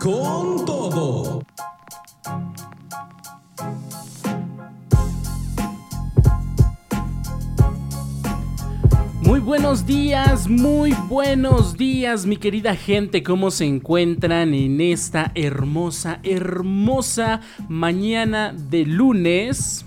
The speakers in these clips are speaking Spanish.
Con todo. Muy buenos días, muy buenos días mi querida gente, ¿cómo se encuentran en esta hermosa, hermosa mañana de lunes?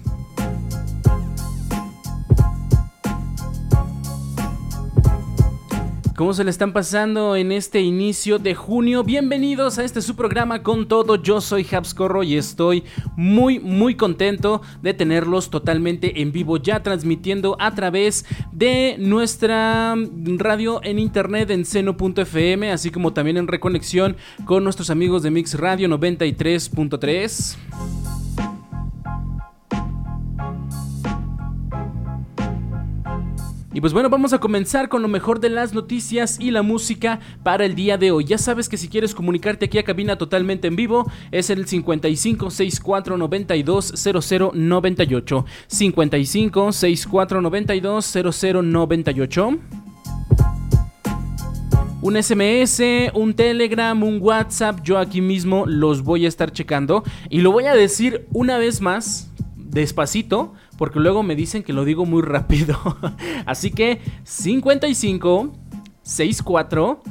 ¿Cómo se le están pasando en este inicio de junio? Bienvenidos a este su programa con todo. Yo soy Habscorro y estoy muy muy contento de tenerlos totalmente en vivo ya transmitiendo a través de nuestra radio en internet en seno.fm, así como también en reconexión con nuestros amigos de Mix Radio 93.3. Y pues bueno, vamos a comenzar con lo mejor de las noticias y la música para el día de hoy. Ya sabes que si quieres comunicarte aquí a cabina totalmente en vivo, es el 55 64 92 00 98. 55 64 92 00 98 un SMS, un Telegram, un WhatsApp, yo aquí mismo los voy a estar checando y lo voy a decir una vez más, despacito, porque luego me dicen que lo digo muy rápido. Así que 55 64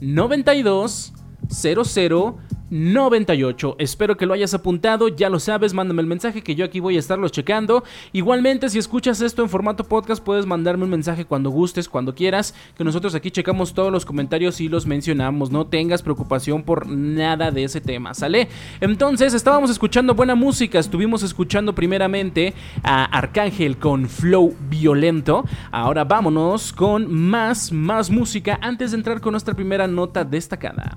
92 00 98. Espero que lo hayas apuntado, ya lo sabes, mándame el mensaje que yo aquí voy a estarlo checando. Igualmente, si escuchas esto en formato podcast, puedes mandarme un mensaje cuando gustes, cuando quieras, que nosotros aquí checamos todos los comentarios y los mencionamos. No tengas preocupación por nada de ese tema, ¿sale? Entonces, estábamos escuchando buena música, estuvimos escuchando primeramente a Arcángel con Flow Violento. Ahora vámonos con más, más música antes de entrar con nuestra primera nota destacada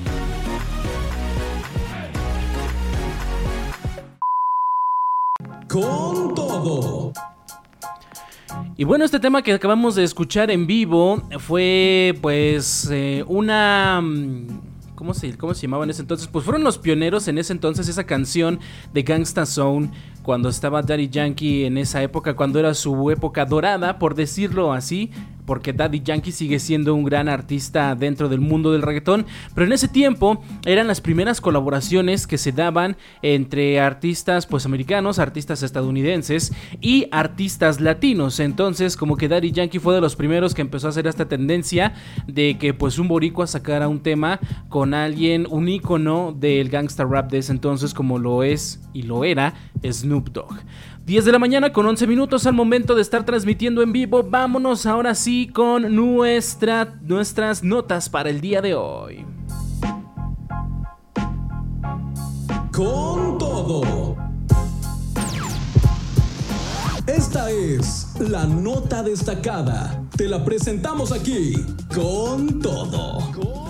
Con todo. Y bueno, este tema que acabamos de escuchar en vivo fue pues eh, una... Mm, ¿Cómo se, ¿Cómo se llamaba en ese entonces? Pues fueron los pioneros en ese entonces esa canción de Gangsta Zone cuando estaba Daddy Yankee en esa época, cuando era su época dorada, por decirlo así, porque Daddy Yankee sigue siendo un gran artista dentro del mundo del reggaetón, pero en ese tiempo eran las primeras colaboraciones que se daban entre artistas pues americanos, artistas estadounidenses y artistas latinos. Entonces, como que Daddy Yankee fue de los primeros que empezó a hacer esta tendencia de que pues un boricua sacara un tema con alguien, un ícono del gangsta rap de ese entonces como lo es y lo era Snoop Dogg. 10 de la mañana con 11 minutos al momento de estar transmitiendo en vivo. Vámonos ahora sí con nuestra, nuestras notas para el día de hoy. Con todo. Esta es la nota destacada. Te la presentamos aquí con todo.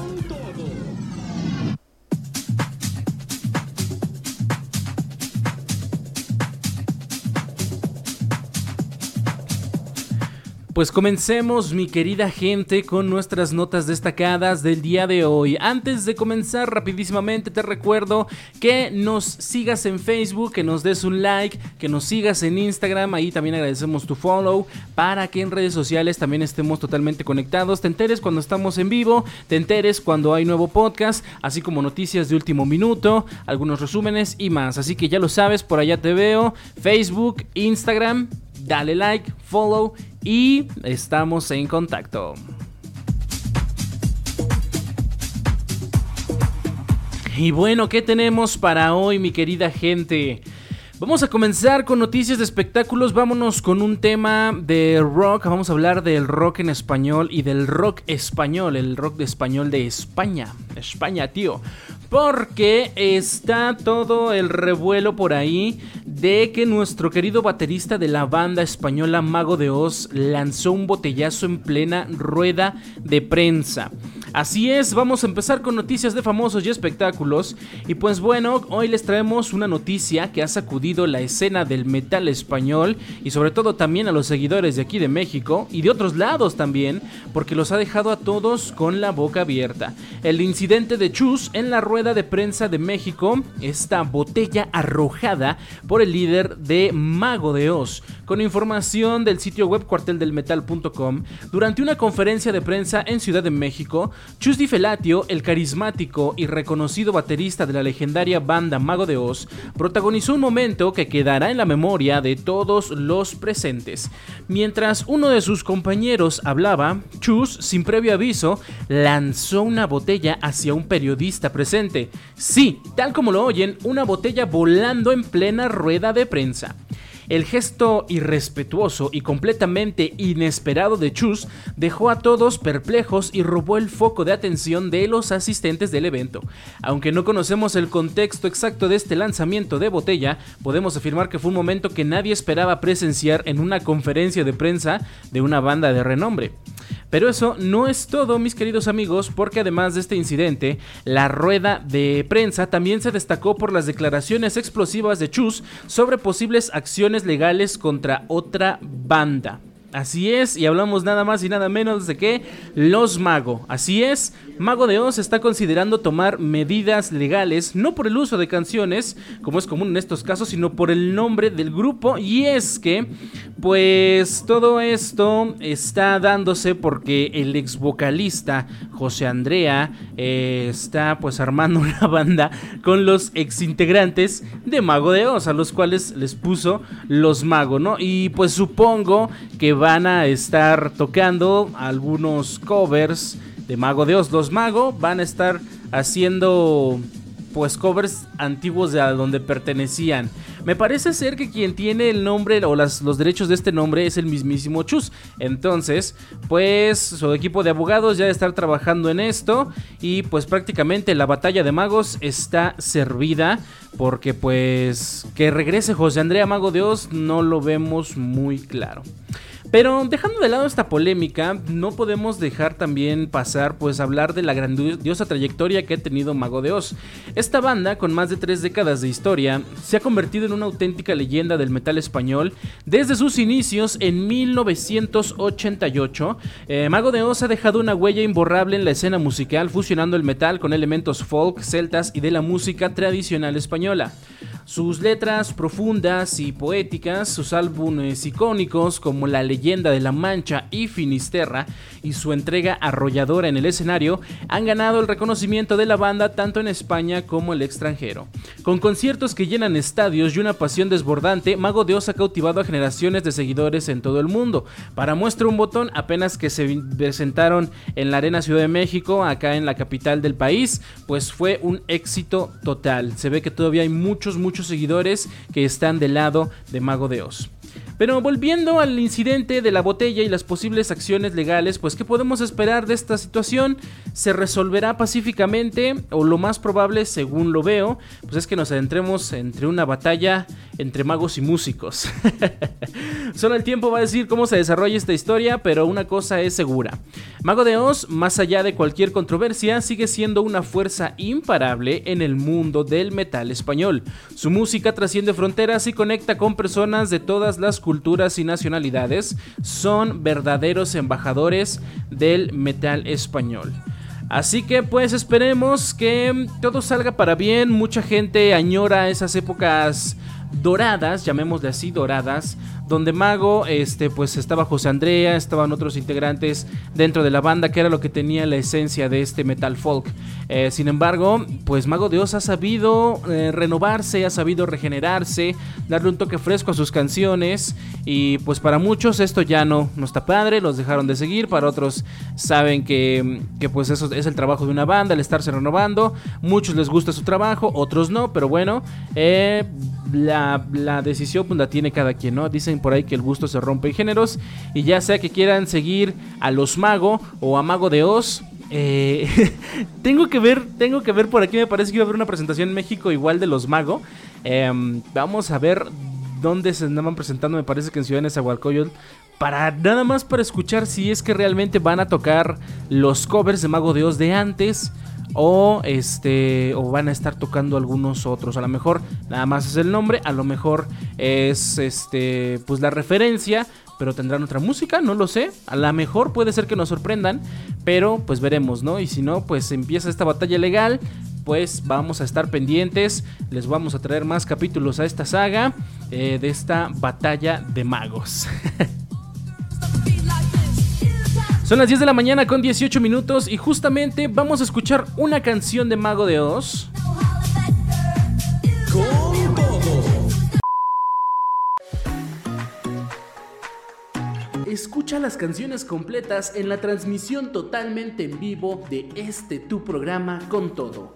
Pues comencemos mi querida gente con nuestras notas destacadas del día de hoy. Antes de comenzar rapidísimamente te recuerdo que nos sigas en Facebook, que nos des un like, que nos sigas en Instagram, ahí también agradecemos tu follow para que en redes sociales también estemos totalmente conectados, te enteres cuando estamos en vivo, te enteres cuando hay nuevo podcast, así como noticias de último minuto, algunos resúmenes y más. Así que ya lo sabes, por allá te veo, Facebook, Instagram, dale like, follow y estamos en contacto. Y bueno, ¿qué tenemos para hoy, mi querida gente? Vamos a comenzar con noticias de espectáculos. Vámonos con un tema de rock. Vamos a hablar del rock en español y del rock español, el rock de español de España. España, tío. Porque está todo el revuelo por ahí de que nuestro querido baterista de la banda española Mago de Oz lanzó un botellazo en plena rueda de prensa. Así es, vamos a empezar con noticias de famosos y espectáculos. Y pues bueno, hoy les traemos una noticia que ha sacudido la escena del metal español y sobre todo también a los seguidores de aquí de México y de otros lados también, porque los ha dejado a todos con la boca abierta. El incidente de Chus en la rueda de prensa de México esta botella arrojada por el líder de Mago de Oz. Con información del sitio web cuarteldelmetal.com, durante una conferencia de prensa en Ciudad de México, Chus Di Felatio, el carismático y reconocido baterista de la legendaria banda Mago de Oz, protagonizó un momento que quedará en la memoria de todos los presentes. Mientras uno de sus compañeros hablaba, Chus, sin previo aviso, lanzó una botella hacia un periodista presente Sí, tal como lo oyen, una botella volando en plena rueda de prensa. El gesto irrespetuoso y completamente inesperado de Chus dejó a todos perplejos y robó el foco de atención de los asistentes del evento. Aunque no conocemos el contexto exacto de este lanzamiento de botella, podemos afirmar que fue un momento que nadie esperaba presenciar en una conferencia de prensa de una banda de renombre. Pero eso no es todo, mis queridos amigos, porque además de este incidente, la rueda de prensa también se destacó por las declaraciones explosivas de Chus sobre posibles acciones legales contra otra banda. Así es, y hablamos nada más y nada menos de que Los Mago. Así es, Mago de Oz está considerando tomar medidas legales, no por el uso de canciones, como es común en estos casos, sino por el nombre del grupo. Y es que, pues todo esto está dándose porque el ex vocalista José Andrea eh, está pues armando una banda con los ex integrantes de Mago de Oz, a los cuales les puso Los Mago, ¿no? Y pues supongo que van a estar tocando algunos covers de Mago de. Los Mago van a estar haciendo pues covers antiguos de a donde pertenecían. Me parece ser que quien tiene el nombre o los derechos de este nombre es el mismísimo Chus. Entonces, pues su equipo de abogados ya está trabajando en esto y pues prácticamente la batalla de magos está servida porque pues que regrese José Andrea Mago de Oz no lo vemos muy claro. Pero dejando de lado esta polémica, no podemos dejar también pasar pues hablar de la grandiosa trayectoria que ha tenido Mago de Oz. Esta banda, con más de tres décadas de historia, se ha convertido en una auténtica leyenda del metal español desde sus inicios en 1988. Eh, Mago de Oz ha dejado una huella imborrable en la escena musical, fusionando el metal con elementos folk, celtas y de la música tradicional española. Sus letras profundas y poéticas, sus álbumes icónicos como La leyenda de la Mancha y Finisterra y su entrega arrolladora en el escenario han ganado el reconocimiento de la banda tanto en España como el extranjero. Con conciertos que llenan estadios y una pasión desbordante, Mago de Oz ha cautivado a generaciones de seguidores en todo el mundo. Para muestra un botón, apenas que se presentaron en la Arena Ciudad de México, acá en la capital del país, pues fue un éxito total. Se ve que todavía hay muchos, muchos muchos seguidores que están del lado de Mago de Oz. Pero volviendo al incidente de la botella y las posibles acciones legales, pues ¿qué podemos esperar de esta situación? ¿Se resolverá pacíficamente? O lo más probable, según lo veo, pues es que nos adentremos entre una batalla entre magos y músicos. Solo el tiempo va a decir cómo se desarrolla esta historia, pero una cosa es segura. Mago de Oz, más allá de cualquier controversia, sigue siendo una fuerza imparable en el mundo del metal español. Su música trasciende fronteras y conecta con personas de todas las culturas culturas y nacionalidades, son verdaderos embajadores del metal español. Así que pues esperemos que todo salga para bien. Mucha gente añora esas épocas doradas, llamémosle así, doradas, donde Mago, este, pues estaba José Andrea, estaban otros integrantes dentro de la banda, que era lo que tenía la esencia de este metal folk. Eh, sin embargo, pues Mago de ha sabido eh, renovarse, ha sabido regenerarse, darle un toque fresco a sus canciones, y pues para muchos esto ya no, no está padre, los dejaron de seguir, para otros saben que, que pues eso es el trabajo de una banda, el estarse renovando, muchos les gusta su trabajo, otros no, pero bueno, eh, la, la, decisión pues la tiene cada quien, ¿no? Dicen por ahí que el gusto se rompe en géneros. Y ya sea que quieran seguir a los Mago o a Mago de Oz. Eh, tengo que ver, tengo que ver por aquí, me parece que iba a haber una presentación en México igual de los Mago. Em, vamos a ver dónde se andaban presentando, me parece que en Ciudad de Nezahualcóyotl. Para nada más para escuchar si es que realmente van a tocar los covers de Mago de Oz de antes o este o van a estar tocando algunos otros. A lo mejor nada más es el nombre a lo mejor es este pues la referencia pero tendrán otra música no lo sé. A lo mejor puede ser que nos sorprendan pero pues veremos no y si no pues empieza esta batalla legal pues vamos a estar pendientes. Les vamos a traer más capítulos a esta saga eh, de esta batalla de magos Son las 10 de la mañana con 18 minutos y justamente vamos a escuchar una canción de Mago de Oz. Escucha las canciones completas en la transmisión totalmente en vivo de este tu programa con todo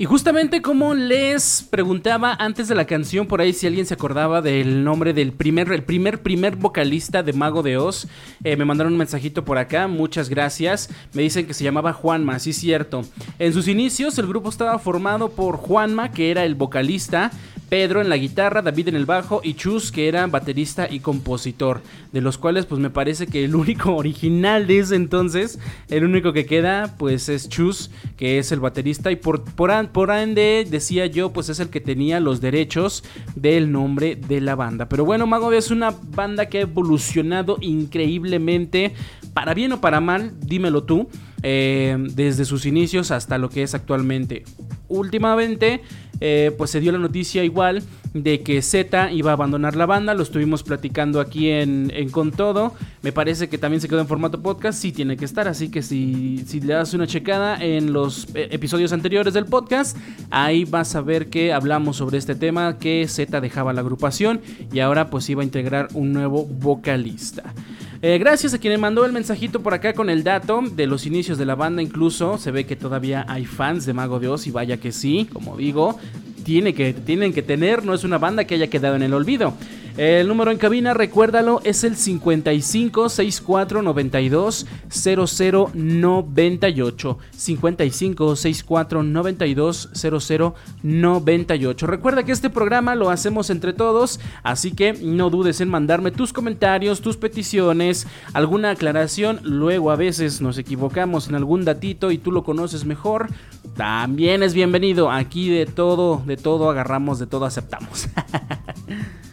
Y justamente como les preguntaba antes de la canción, por ahí si alguien se acordaba del nombre del primer, el primer, primer vocalista de Mago de Oz, eh, me mandaron un mensajito por acá, muchas gracias. Me dicen que se llamaba Juanma, sí cierto. En sus inicios el grupo estaba formado por Juanma, que era el vocalista, Pedro en la guitarra, David en el bajo y Chus que era baterista y compositor, de los cuales pues me parece que el único original de ese entonces, el único que queda pues es Chus, que es el baterista y por, por, por ende decía yo pues es el que tenía los derechos del nombre de la banda. Pero bueno, Mago es una banda que ha evolucionado increíblemente, para bien o para mal, dímelo tú, eh, desde sus inicios hasta lo que es actualmente. Últimamente eh, pues se dio la noticia igual de que Z iba a abandonar la banda, lo estuvimos platicando aquí en, Con Todo, me parece que también se quedó en formato podcast, sí tiene que estar, así que si, le das una checada en los eh, episodios anteriores del podcast, ahí vas a ver que hablamos sobre este tema, que Z dejaba la agrupación y ahora pues iba a integrar un nuevo vocalista. Eh, gracias a quien me mandó el mensajito por acá con el dato de los inicios de la banda. Incluso se ve que todavía hay fans de Mago de Oz y vaya que sí, como digo, tiene que, tienen que tener, no es una banda que haya quedado en el olvido. El número en cabina, recuérdalo, es el 55 64 92 00 98. 55 64 92 00 98. Recuerda que este programa lo hacemos entre todos, así que no dudes en mandarme tus comentarios, tus peticiones, alguna aclaración. Luego a veces nos equivocamos en algún datito y tú lo conoces mejor. También es bienvenido. Aquí de todo, de todo agarramos, de todo aceptamos.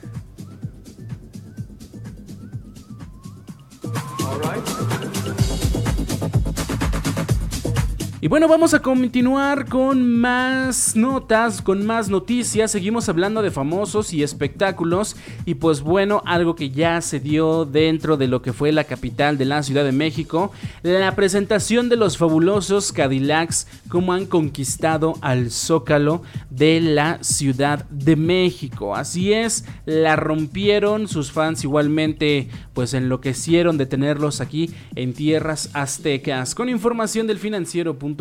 All right? Y bueno, vamos a continuar con más notas, con más noticias. Seguimos hablando de famosos y espectáculos. Y pues bueno, algo que ya se dio dentro de lo que fue la capital de la Ciudad de México. La presentación de los fabulosos Cadillacs, como han conquistado al zócalo de la Ciudad de México. Así es, la rompieron. Sus fans igualmente pues enloquecieron de tenerlos aquí en tierras aztecas. Con información del financiero.com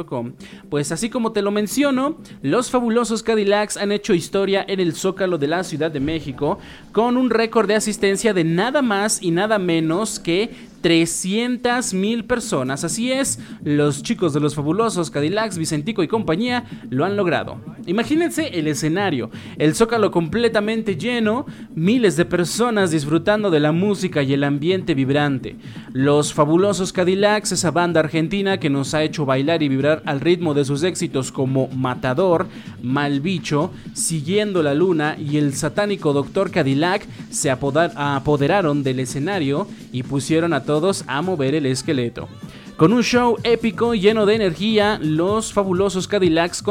pues así como te lo menciono, los fabulosos Cadillacs han hecho historia en el Zócalo de la Ciudad de México con un récord de asistencia de nada más y nada menos que 300 mil personas. Así es, los chicos de los fabulosos Cadillacs, Vicentico y compañía lo han logrado. Imagínense el escenario, el zócalo completamente lleno, miles de personas disfrutando de la música y el ambiente vibrante. Los fabulosos Cadillacs, esa banda argentina que nos ha hecho bailar y vibrar al ritmo de sus éxitos como Matador, Mal Bicho, Siguiendo la Luna y el satánico Doctor Cadillac, se apoderaron del escenario y pusieron a todos a mover el esqueleto. Con un show épico lleno de energía, los fabulosos Cadillacs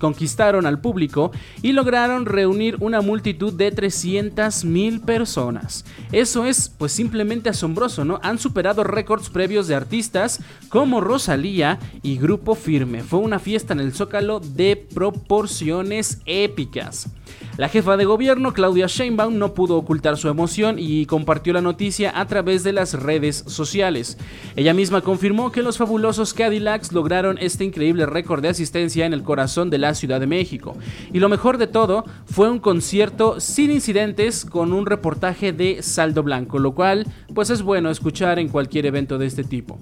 conquistaron al público y lograron reunir una multitud de 300.000 personas. Eso es pues simplemente asombroso, ¿no? Han superado récords previos de artistas como Rosalía y Grupo Firme. Fue una fiesta en el Zócalo de proporciones épicas. La jefa de gobierno, Claudia Sheinbaum, no pudo ocultar su emoción y compartió la noticia a través de las redes sociales. Ella misma confirmó que los fabulosos Cadillacs lograron este increíble récord de asistencia en el corazón de la Ciudad de México. Y lo mejor de todo fue un concierto sin incidentes con un reportaje de saldo blanco, lo cual pues es bueno escuchar en cualquier evento de este tipo.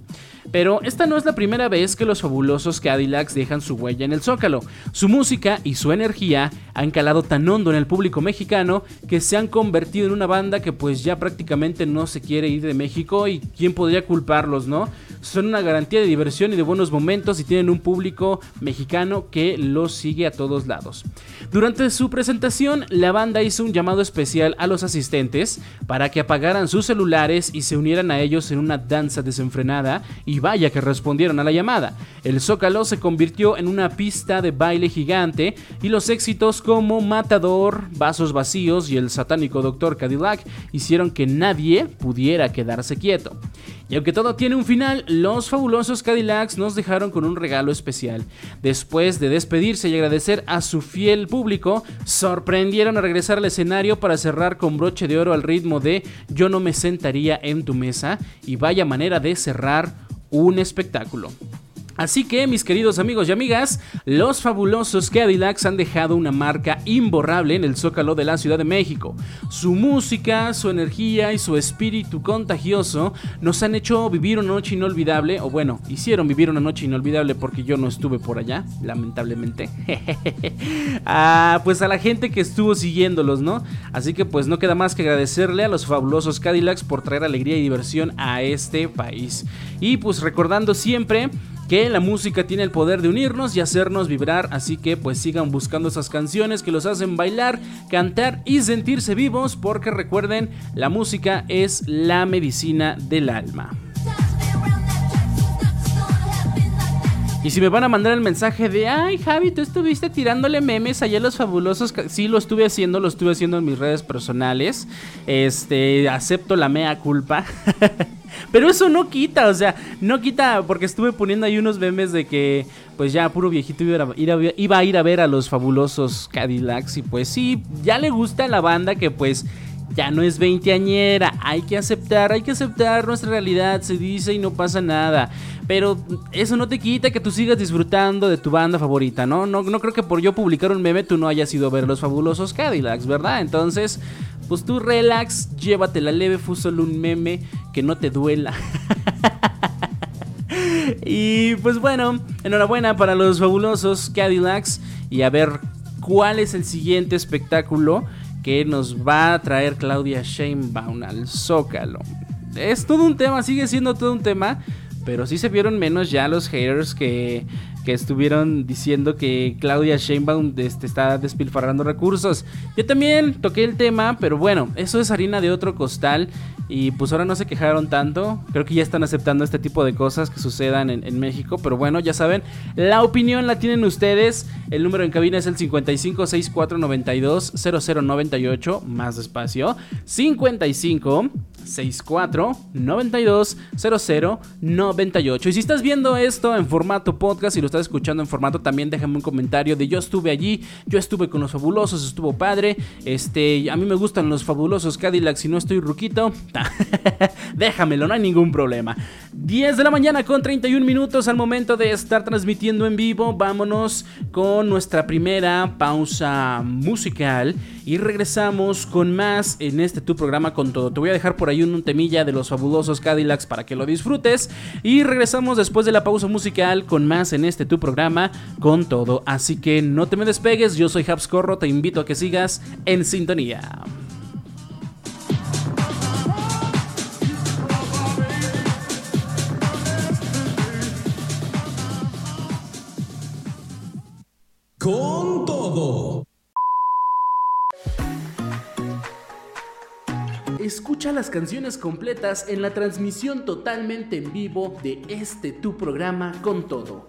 Pero esta no es la primera vez que los fabulosos Cadillacs dejan su huella en el Zócalo. Su música y su energía han calado tan hondo en el público mexicano que se han convertido en una banda que pues ya prácticamente no se quiere ir de México y quién podría culparlos, ¿no? Son una garantía de diversión y de buenos momentos y tienen un público mexicano que los sigue a todos lados. Durante su presentación, la banda hizo un llamado especial a los asistentes para que apagaran sus celulares y se unieran a ellos en una danza desenfrenada y vaya que respondieron a la llamada. El Zócalo se convirtió en una pista de baile gigante y los éxitos como Matador, Vasos Vacíos y el satánico Doctor Cadillac hicieron que nadie pudiera quedarse quieto. Y aunque todo tiene un final, los fabulosos Cadillacs nos dejaron con un regalo especial. Después de despedirse y agradecer a su fiel público, sorprendieron a regresar al escenario para cerrar con broche de oro al ritmo de Yo no me sentaría en tu mesa y vaya manera de cerrar un espectáculo. Así que, mis queridos amigos y amigas, los fabulosos Cadillacs han dejado una marca imborrable en el zócalo de la Ciudad de México. Su música, su energía y su espíritu contagioso nos han hecho vivir una noche inolvidable, o bueno, hicieron vivir una noche inolvidable porque yo no estuve por allá, lamentablemente. ah, pues a la gente que estuvo siguiéndolos, ¿no? Así que pues no queda más que agradecerle a los fabulosos Cadillacs por traer alegría y diversión a este país. Y pues recordando siempre que la música tiene el poder de unirnos y hacernos vibrar, así que pues sigan buscando esas canciones que los hacen bailar, cantar y sentirse vivos, porque recuerden, la música es la medicina del alma. Y si me van a mandar el mensaje de, ay Javi, tú estuviste tirándole memes allá a los fabulosos, sí lo estuve haciendo, lo estuve haciendo en mis redes personales, este, acepto la mea culpa. Pero eso no quita, o sea, no quita porque estuve poniendo ahí unos memes de que pues ya puro viejito iba a, ir a, iba a ir a ver a los fabulosos Cadillacs y pues sí, ya le gusta a la banda que pues ya no es veinteañera, hay que aceptar, hay que aceptar nuestra realidad, se dice y no pasa nada. Pero eso no te quita que tú sigas disfrutando de tu banda favorita, ¿no? No, no creo que por yo publicar un meme tú no hayas ido a ver los fabulosos Cadillacs, ¿verdad? Entonces, pues tú relax, llévatela leve, fue solo un meme, que no te duela. y pues bueno, enhorabuena para los fabulosos Cadillacs y a ver cuál es el siguiente espectáculo que nos va a traer Claudia Sheinbaum al Zócalo. Es todo un tema, sigue siendo todo un tema, pero sí se vieron menos ya los haters que que estuvieron diciendo que Claudia Sheinbaum este, está despilfarrando recursos. Yo también toqué el tema, pero bueno, eso es harina de otro costal y pues ahora no se quejaron tanto. Creo que ya están aceptando este tipo de cosas que sucedan en, México, pero bueno, ya saben, la opinión la tienen ustedes. El número en cabina es el 5564920098, más despacio, 55 64 92 00 98. Y si estás viendo esto en formato podcast y lo estás escuchando en formato, también déjame un comentario de yo estuve allí, yo estuve con los fabulosos, estuvo padre. Este, a mí me gustan los fabulosos Cadillac si no estoy ruquito. Déjamelo, no hay ningún problema. 10 de la mañana con 31 minutos al momento de estar transmitiendo en vivo. Vámonos con nuestra primera pausa musical y regresamos con más en este tu programa con todo. Te voy a dejar por ahí un, temilla de los fabulosos Cadillacs para que lo disfrutes y regresamos después de la pausa musical con más en este tu programa con todo. Así que no te me despegues, yo soy Habs Corro, te invito a que sigas en sintonía. Con todo. Escucha las canciones completas en la transmisión totalmente en vivo de este tu programa con todo.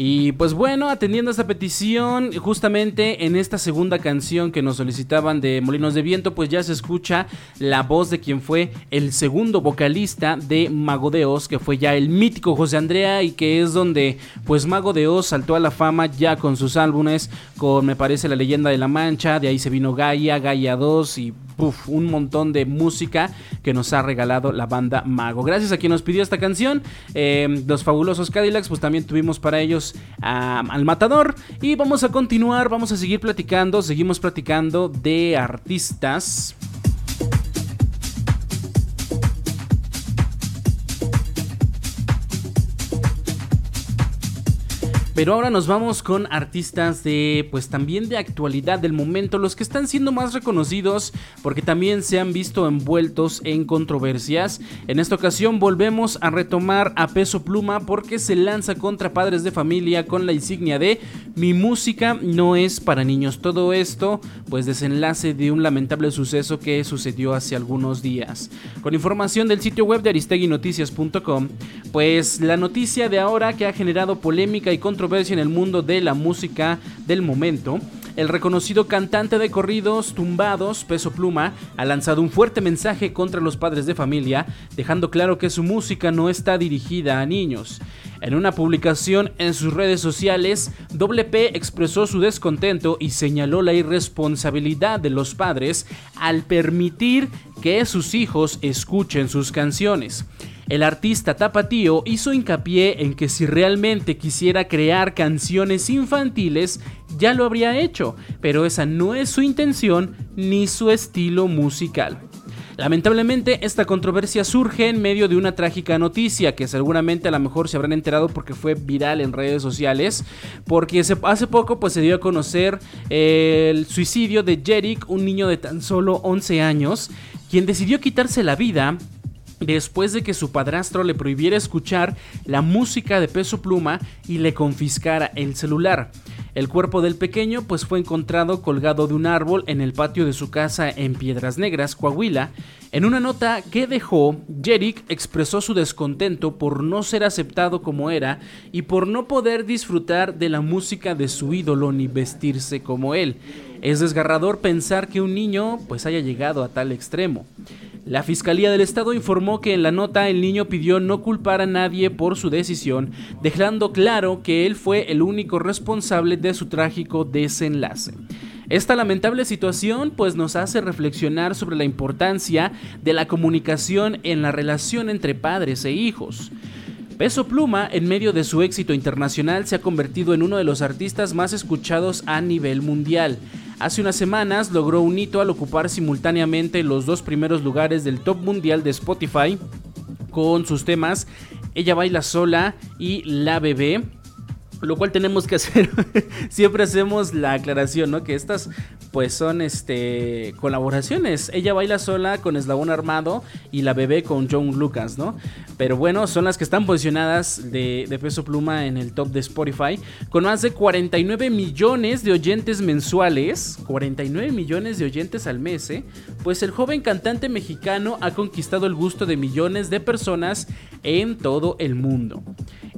Y pues bueno, atendiendo a esta petición, justamente en esta segunda canción que nos solicitaban de Molinos de Viento, pues ya se escucha la voz de quien fue el segundo vocalista de Mago de Oz, que fue ya el mítico José Andrea y que es donde pues Mago de Oz saltó a la fama ya con sus álbumes, con me parece La leyenda de la Mancha, de ahí se vino Gaia, Gaia 2 y un montón de música que nos ha regalado la banda Mago. Gracias a quien nos pidió esta canción, eh, los fabulosos Cadillacs, pues también tuvimos para ellos al Matador. Y vamos a continuar, vamos a seguir platicando, seguimos platicando de artistas. Pero ahora nos vamos con artistas de, pues también de actualidad del momento, los que están siendo más reconocidos porque también se han visto envueltos en controversias. En esta ocasión volvemos a retomar a Peso Pluma porque se lanza contra padres de familia con la insignia de Mi música no es para niños. Todo esto, pues desenlace de un lamentable suceso que sucedió hace algunos días. Con información del sitio web de aristeguinoticias.com, pues la noticia de ahora que ha generado polémica y controversia en el mundo de la música del momento, el reconocido cantante de corridos tumbados, Peso Pluma, ha lanzado un fuerte mensaje contra los padres de familia, dejando claro que su música no está dirigida a niños. En una publicación en sus redes sociales, WP expresó su descontento y señaló la irresponsabilidad de los padres al permitir que sus hijos escuchen sus canciones. El artista Tapatío hizo hincapié en que si realmente quisiera crear canciones infantiles, ya lo habría hecho, pero esa no es su intención ni su estilo musical. Lamentablemente, esta controversia surge en medio de una trágica noticia que seguramente a lo mejor se habrán enterado porque fue viral en redes sociales, porque hace poco pues, se dio a conocer el suicidio de Jerick, un niño de tan solo 11 años, quien decidió quitarse la vida después de que su padrastro le prohibiera escuchar la música de peso pluma y le confiscara el celular. El cuerpo del pequeño pues fue encontrado colgado de un árbol en el patio de su casa en Piedras Negras, Coahuila. En una nota que dejó, Jerick expresó su descontento por no ser aceptado como era y por no poder disfrutar de la música de su ídolo ni vestirse como él. Es desgarrador pensar que un niño pues haya llegado a tal extremo. La Fiscalía del Estado informó que en la nota el niño pidió no culpar a nadie por su decisión, dejando claro que él fue el único responsable de su trágico desenlace. Esta lamentable situación pues nos hace reflexionar sobre la importancia de la comunicación en la relación entre padres e hijos. Peso Pluma, en medio de su éxito internacional, se ha convertido en uno de los artistas más escuchados a nivel mundial. Hace unas semanas logró un hito al ocupar simultáneamente los dos primeros lugares del top mundial de Spotify con sus temas Ella baila sola y La bebé. Lo cual tenemos que hacer, siempre hacemos la aclaración, ¿no? Que estas pues son este colaboraciones. Ella baila sola con Eslabón Armado y la bebé con John Lucas, ¿no? Pero bueno, son las que están posicionadas de, peso pluma en el top de Spotify, con más de 49 millones de oyentes mensuales, 49 millones de oyentes al mes, ¿eh? Pues el joven cantante mexicano ha conquistado el gusto de millones de personas en todo el mundo.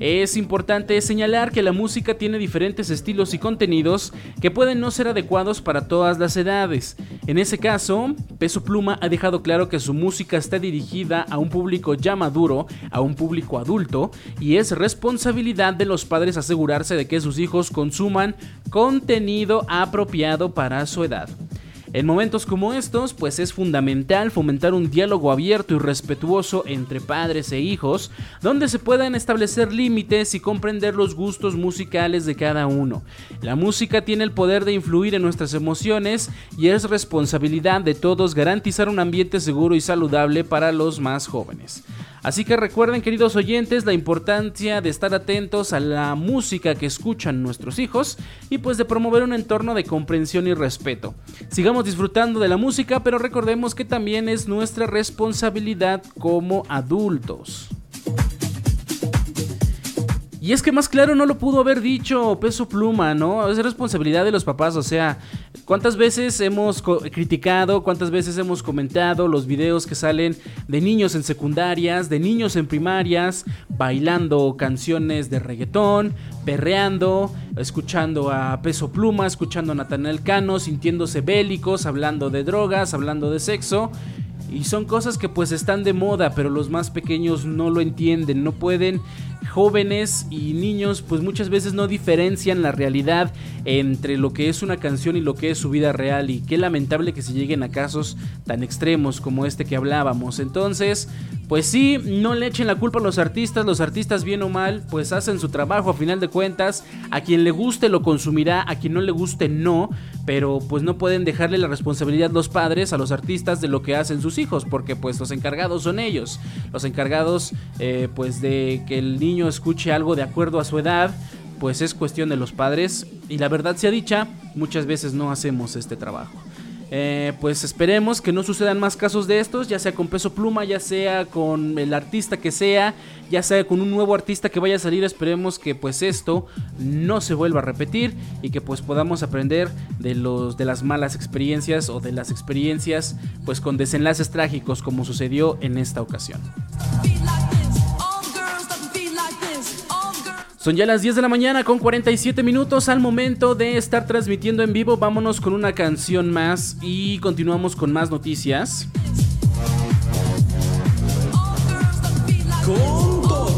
Es importante señalar que la música tiene diferentes estilos y contenidos que pueden no ser adecuados para todas las edades. En ese caso, Peso Pluma ha dejado claro que su música está dirigida a un público ya maduro, a un público adulto, y es responsabilidad de los padres asegurarse de que sus hijos consuman contenido apropiado para su edad. En momentos como estos, pues es fundamental fomentar un diálogo abierto y respetuoso entre padres e hijos, donde se puedan establecer límites y comprender los gustos musicales de cada uno. La música tiene el poder de influir en nuestras emociones y es responsabilidad de todos garantizar un ambiente seguro y saludable para los más jóvenes. Así que recuerden queridos oyentes la importancia de estar atentos a la música que escuchan nuestros hijos y pues de promover un entorno de comprensión y respeto. Sigamos disfrutando de la música, pero recordemos que también es nuestra responsabilidad como adultos. Y es que más claro no lo pudo haber dicho Peso Pluma, ¿no? Es responsabilidad de los papás, o sea, ¿cuántas veces hemos criticado, cuántas veces hemos comentado los videos que salen de niños en secundarias, de niños en primarias, bailando canciones de reggaetón, perreando, escuchando a Peso Pluma, escuchando a Nathaniel Cano, sintiéndose bélicos, hablando de drogas, hablando de sexo? Y son cosas que pues están de moda, pero los más pequeños no lo entienden, no pueden jóvenes y niños pues muchas veces no diferencian la realidad entre lo que es una canción y lo que es su vida real y qué lamentable que se lleguen a casos tan extremos como este que hablábamos. Entonces, pues sí, no le echen la culpa a los artistas, los artistas bien o mal, pues hacen su trabajo a final de cuentas, a quien le guste lo consumirá, a quien no le guste no, pero pues no pueden dejarle la responsabilidad los padres a los artistas de lo que hacen sus hijos, porque pues los encargados son ellos, los encargados eh, pues de que el niño escuche algo de acuerdo a su edad, pues es cuestión de los padres y la verdad sea dicha, muchas veces no hacemos este trabajo. Eh, pues esperemos que no sucedan más casos de estos, ya sea con peso pluma, ya sea con el artista que sea, ya sea con un nuevo artista que vaya a salir, esperemos que pues esto no se vuelva a repetir y que pues podamos aprender de los de las malas experiencias o de las experiencias pues con desenlaces trágicos como sucedió en esta ocasión. Son ya las 10 de la mañana con 47 minutos al momento de estar transmitiendo en vivo. Vámonos con una canción más y continuamos con más noticias. Con todo.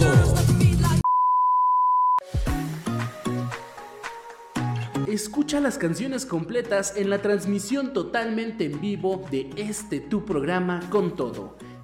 Escucha las canciones completas en la transmisión totalmente en vivo de este tu programa con todo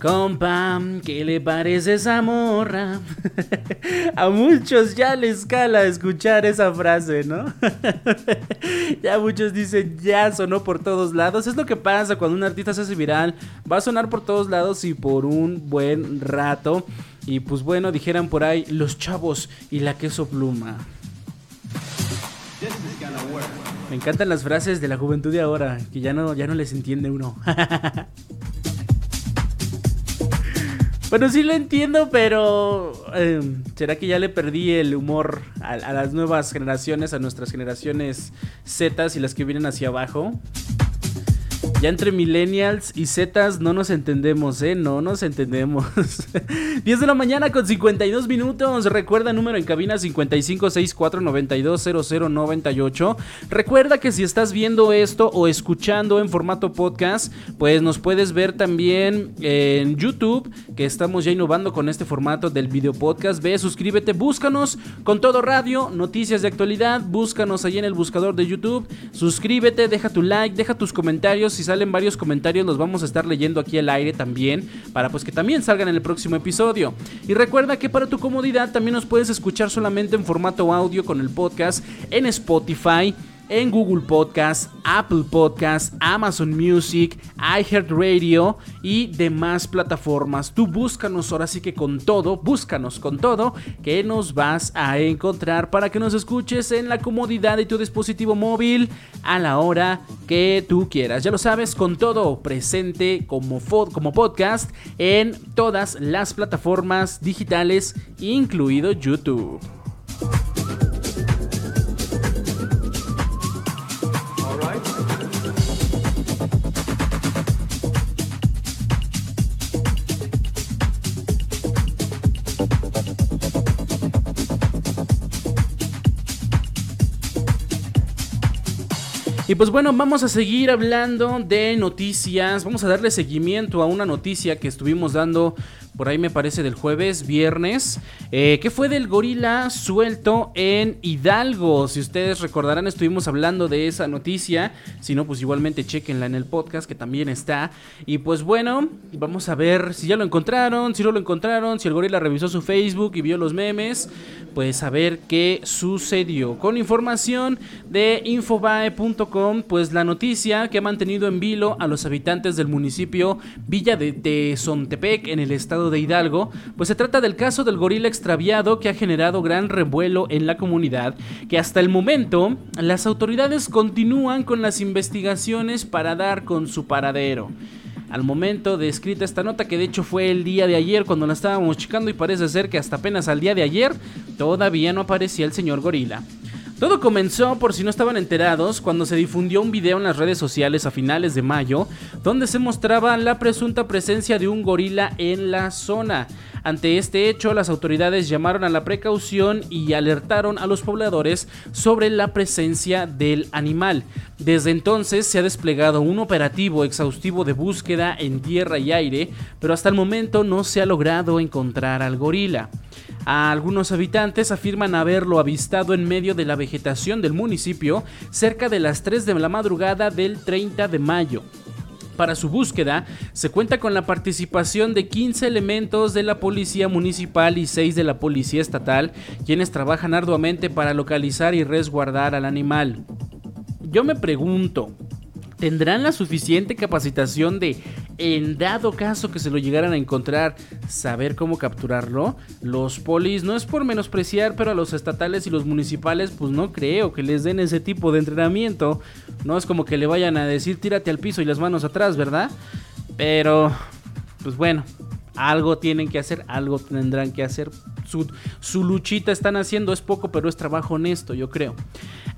Compa, ¿qué le parece esa morra? A muchos ya les cala escuchar esa frase, ¿no? ya muchos dicen, ya sonó por todos lados. Es lo que pasa cuando un artista se hace viral. Va a sonar por todos lados y por un buen rato. Y pues bueno, dijeran por ahí, los chavos y la queso pluma. Me encantan las frases de la juventud de ahora, que ya no, ya no les entiende uno. Bueno, sí lo entiendo, pero em, ¿será que ya le perdí el humor a, a, las nuevas generaciones, a nuestras generaciones Z y las que vienen hacia abajo? Ya entre millennials y zetas no nos entendemos, ¿eh? No nos entendemos. 10 de la mañana con 52 minutos. Recuerda número en cabina 5564920098. Recuerda que si estás viendo esto o escuchando en formato podcast, pues nos puedes ver también en YouTube, que estamos ya innovando con este formato del video podcast. Ve, suscríbete, búscanos con todo radio, noticias de actualidad. Búscanos ahí en el buscador de YouTube. Suscríbete, deja tu like, deja tus comentarios si salen varios comentarios los vamos a estar leyendo aquí al aire también, para pues que también salgan en el próximo episodio. Y recuerda que para tu comodidad también nos puedes escuchar solamente en formato audio con el podcast en Spotify en Google Podcast, Apple Podcast, Amazon Music, iHeartRadio y demás plataformas. Tú búscanos ahora sí que con todo, búscanos con todo que nos vas a encontrar para que nos escuches en la comodidad de tu dispositivo móvil a la hora que tú quieras. Ya lo sabes, con todo presente como, como podcast en todas las plataformas digitales, incluido YouTube. Y pues bueno, vamos a seguir hablando de noticias. Vamos a darle seguimiento a una noticia que estuvimos dando por ahí me parece del jueves, viernes, eh, que fue del gorila suelto en Hidalgo. Si ustedes recordarán, estuvimos hablando de esa noticia. Si no, pues igualmente chequenla en el podcast que también está. Y pues bueno, vamos a ver si ya lo encontraron, si no lo encontraron, si el gorila revisó su Facebook y vio los memes. Pues a ver qué sucedió. Con información de infobae.com, pues la noticia que ha mantenido en vilo a los habitantes del municipio Villa de, Sontepec en el estado de Hidalgo, pues se trata del caso del gorila extraviado que ha generado gran revuelo en la comunidad, que hasta el momento las autoridades continúan con las investigaciones para dar con su paradero. Al momento de escrita esta nota, que de hecho fue el día de ayer cuando la estábamos checando y parece ser que hasta apenas al día de ayer todavía no aparecía el señor gorila. Todo comenzó, por si no estaban enterados, cuando se difundió un video en las redes sociales a finales de mayo, donde se mostraba la presunta presencia de un gorila en la zona. Ante este hecho, las autoridades llamaron a la precaución y alertaron a los pobladores sobre la presencia del animal. Desde entonces se ha desplegado un operativo exhaustivo de búsqueda en tierra y aire, pero hasta el momento no se ha logrado encontrar al gorila. Algunos habitantes afirman haberlo avistado en medio de la vegetación del municipio cerca de las 3 de la madrugada del 30 de mayo. Para su búsqueda se cuenta con la participación de 15 elementos de la Policía Municipal y 6 de la Policía Estatal, quienes trabajan arduamente para localizar y resguardar al animal. Yo me pregunto, ¿Tendrán la suficiente capacitación de, en dado caso que se lo llegaran a encontrar, saber cómo capturarlo? Los polis, no es por menospreciar, pero a los estatales y los municipales, pues no creo que les den ese tipo de entrenamiento. No es como que le vayan a decir tírate al piso y las manos atrás, ¿verdad? Pero, pues bueno, algo tienen que hacer, algo tendrán que hacer. Su, luchita están haciendo, es poco, pero es trabajo honesto, yo creo.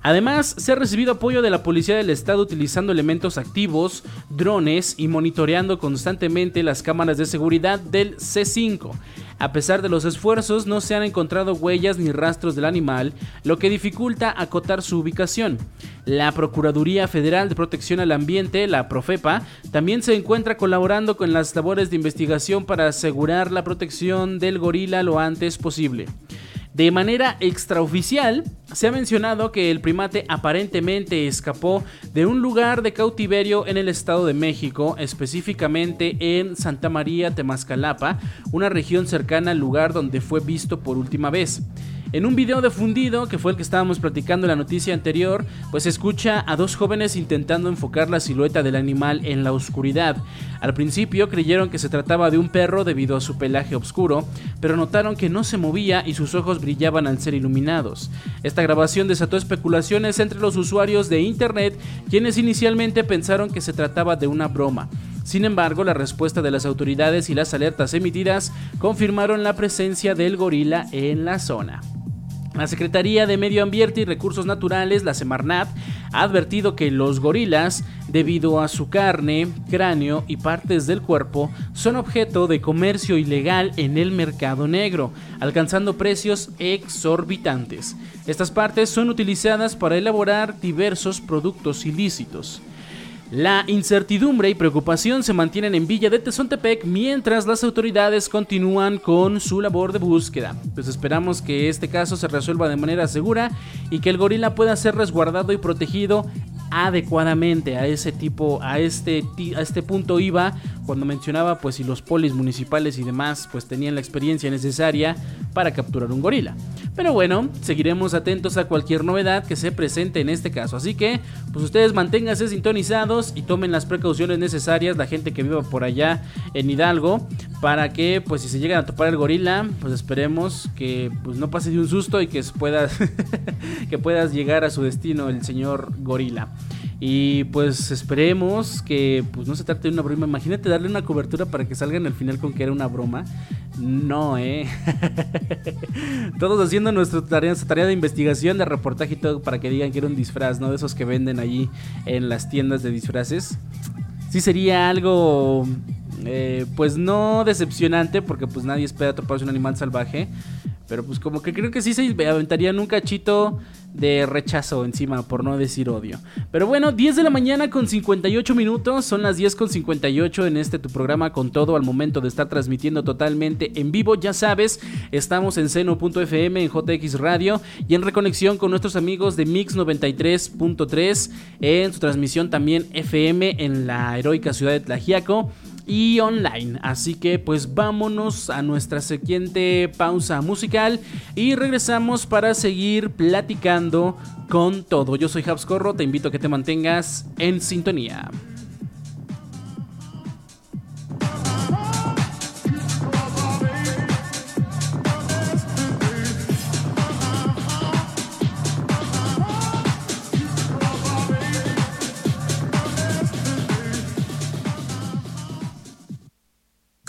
Además, se ha recibido apoyo de la Policía del Estado utilizando elementos activos, drones y monitoreando constantemente las cámaras de seguridad del C5. A pesar de los esfuerzos, no se han encontrado huellas ni rastros del animal, lo que dificulta acotar su ubicación. La Procuraduría Federal de Protección al Ambiente, la Profepa, también se encuentra colaborando con las labores de investigación para asegurar la protección del gorila lo antes posible. De manera extraoficial, se ha mencionado que el primate aparentemente escapó de un lugar de cautiverio en el Estado de México, específicamente en Santa María Temascalapa, una región cercana al lugar donde fue visto por última vez. En un video difundido, que fue el que estábamos platicando en la noticia anterior, pues escucha a dos jóvenes intentando enfocar la silueta del animal en la oscuridad. Al principio creyeron que se trataba de un perro debido a su pelaje oscuro, pero notaron que no se movía y sus ojos brillaban al ser iluminados. Esta grabación desató especulaciones entre los usuarios de internet, quienes inicialmente pensaron que se trataba de una broma. Sin embargo, la respuesta de las autoridades y las alertas emitidas confirmaron la presencia del gorila en la zona. La Secretaría de Medio Ambiente y Recursos Naturales, la Semarnat, ha advertido que los gorilas, debido a su carne, cráneo y partes del cuerpo, son objeto de comercio ilegal en el mercado negro, alcanzando precios exorbitantes. Estas partes son utilizadas para elaborar diversos productos ilícitos. La incertidumbre y preocupación se mantienen en Villa de Tezontepec mientras las autoridades continúan con su labor de búsqueda. Pues esperamos que este caso se resuelva de manera segura y que el gorila pueda ser resguardado y protegido adecuadamente a ese tipo, a este, a este punto iba cuando mencionaba pues si los polis municipales y demás pues tenían la experiencia necesaria para capturar un gorila. Pero bueno, seguiremos atentos a cualquier novedad que se presente en este caso. Así que, pues ustedes manténganse sintonizados y tomen las precauciones necesarias, la gente que viva por allá en Hidalgo, para que, pues si se llegan a topar el gorila, pues esperemos que pues, no pase de un susto y que puedas, que puedas llegar a su destino el señor gorila. Y pues esperemos que pues no se trate de una broma. Imagínate darle una cobertura para que salgan al final con que era una broma. No, eh. Todos haciendo nuestra tarea, tarea de investigación, de reportaje y todo para que digan que era un disfraz, ¿no? De esos que venden allí en las tiendas de disfraces. Sí sería algo eh, pues no decepcionante porque pues nadie espera toparse un animal salvaje. Pero pues como que creo que sí se aventarían un cachito de rechazo encima, por no decir odio. Pero bueno, 10 de la mañana con 58 minutos, son las 10 con 58 en este tu programa con todo al momento de estar transmitiendo totalmente en vivo. Ya sabes, estamos en seno.fm, en JX Radio y en reconexión con nuestros amigos de Mix 93.3 en su transmisión también FM en la heroica ciudad de Tlajiaco y online. Así que pues vámonos a nuestra siguiente pausa musical y regresamos para seguir platicando con todo. Yo soy Habscorro, te invito a que te mantengas en sintonía.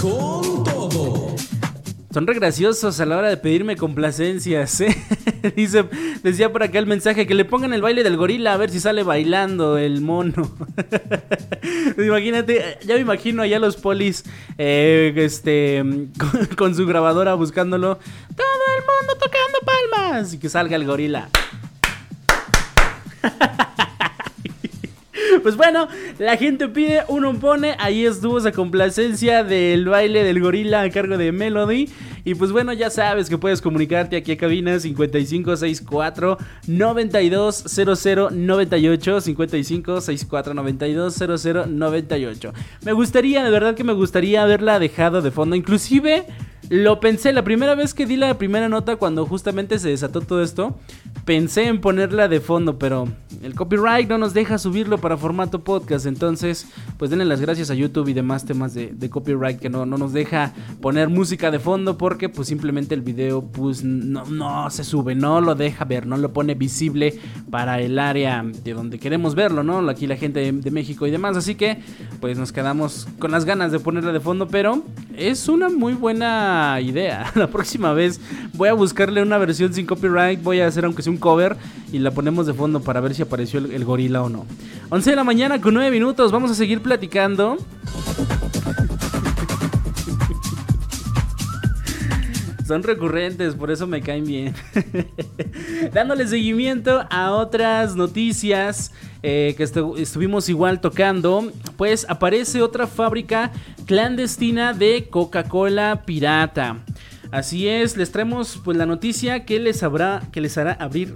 Con todo. Son re graciosos a la hora de pedirme complacencias, ¿eh? Dice, decía por acá el mensaje que le pongan el baile del gorila a ver si sale bailando el mono. Imagínate, ya me imagino allá los polis eh, este, con, con, su grabadora buscándolo. Todo el mundo tocando palmas. Y que salga el gorila. Pues bueno, la gente pide, uno pone. Ahí estuvo esa complacencia del baile del gorila a cargo de Melody. Y pues bueno, ya sabes que puedes comunicarte aquí a cabina 5564 920098 5564 920098. Me gustaría, de verdad que me gustaría haberla dejado de fondo. Inclusive lo pensé, la primera vez que di la primera nota cuando justamente se desató todo esto, pensé en ponerla de fondo, pero el copyright no nos deja subirlo para formato podcast, entonces pues denle las gracias a YouTube y demás temas de, copyright que no, no, nos deja poner música de fondo porque pues simplemente el video pues no, no se sube, no lo deja ver, no lo pone visible para el área de donde queremos verlo, ¿no? Aquí la gente de, México y demás, así que pues nos quedamos con las ganas de ponerla de fondo, pero es una muy buena idea. La próxima vez voy a buscarle una versión sin copyright. Voy a hacer aunque sea un cover y la ponemos de fondo para ver si apareció el, gorila o no. 11 de la mañana con 9 minutos. Vamos a seguir platicando. Son recurrentes, por eso me caen bien. Dándole seguimiento a otras noticias eh, que estuvimos igual tocando, pues aparece otra fábrica clandestina de Coca-Cola pirata. Así es, les traemos pues la noticia que les habrá que les hará abrir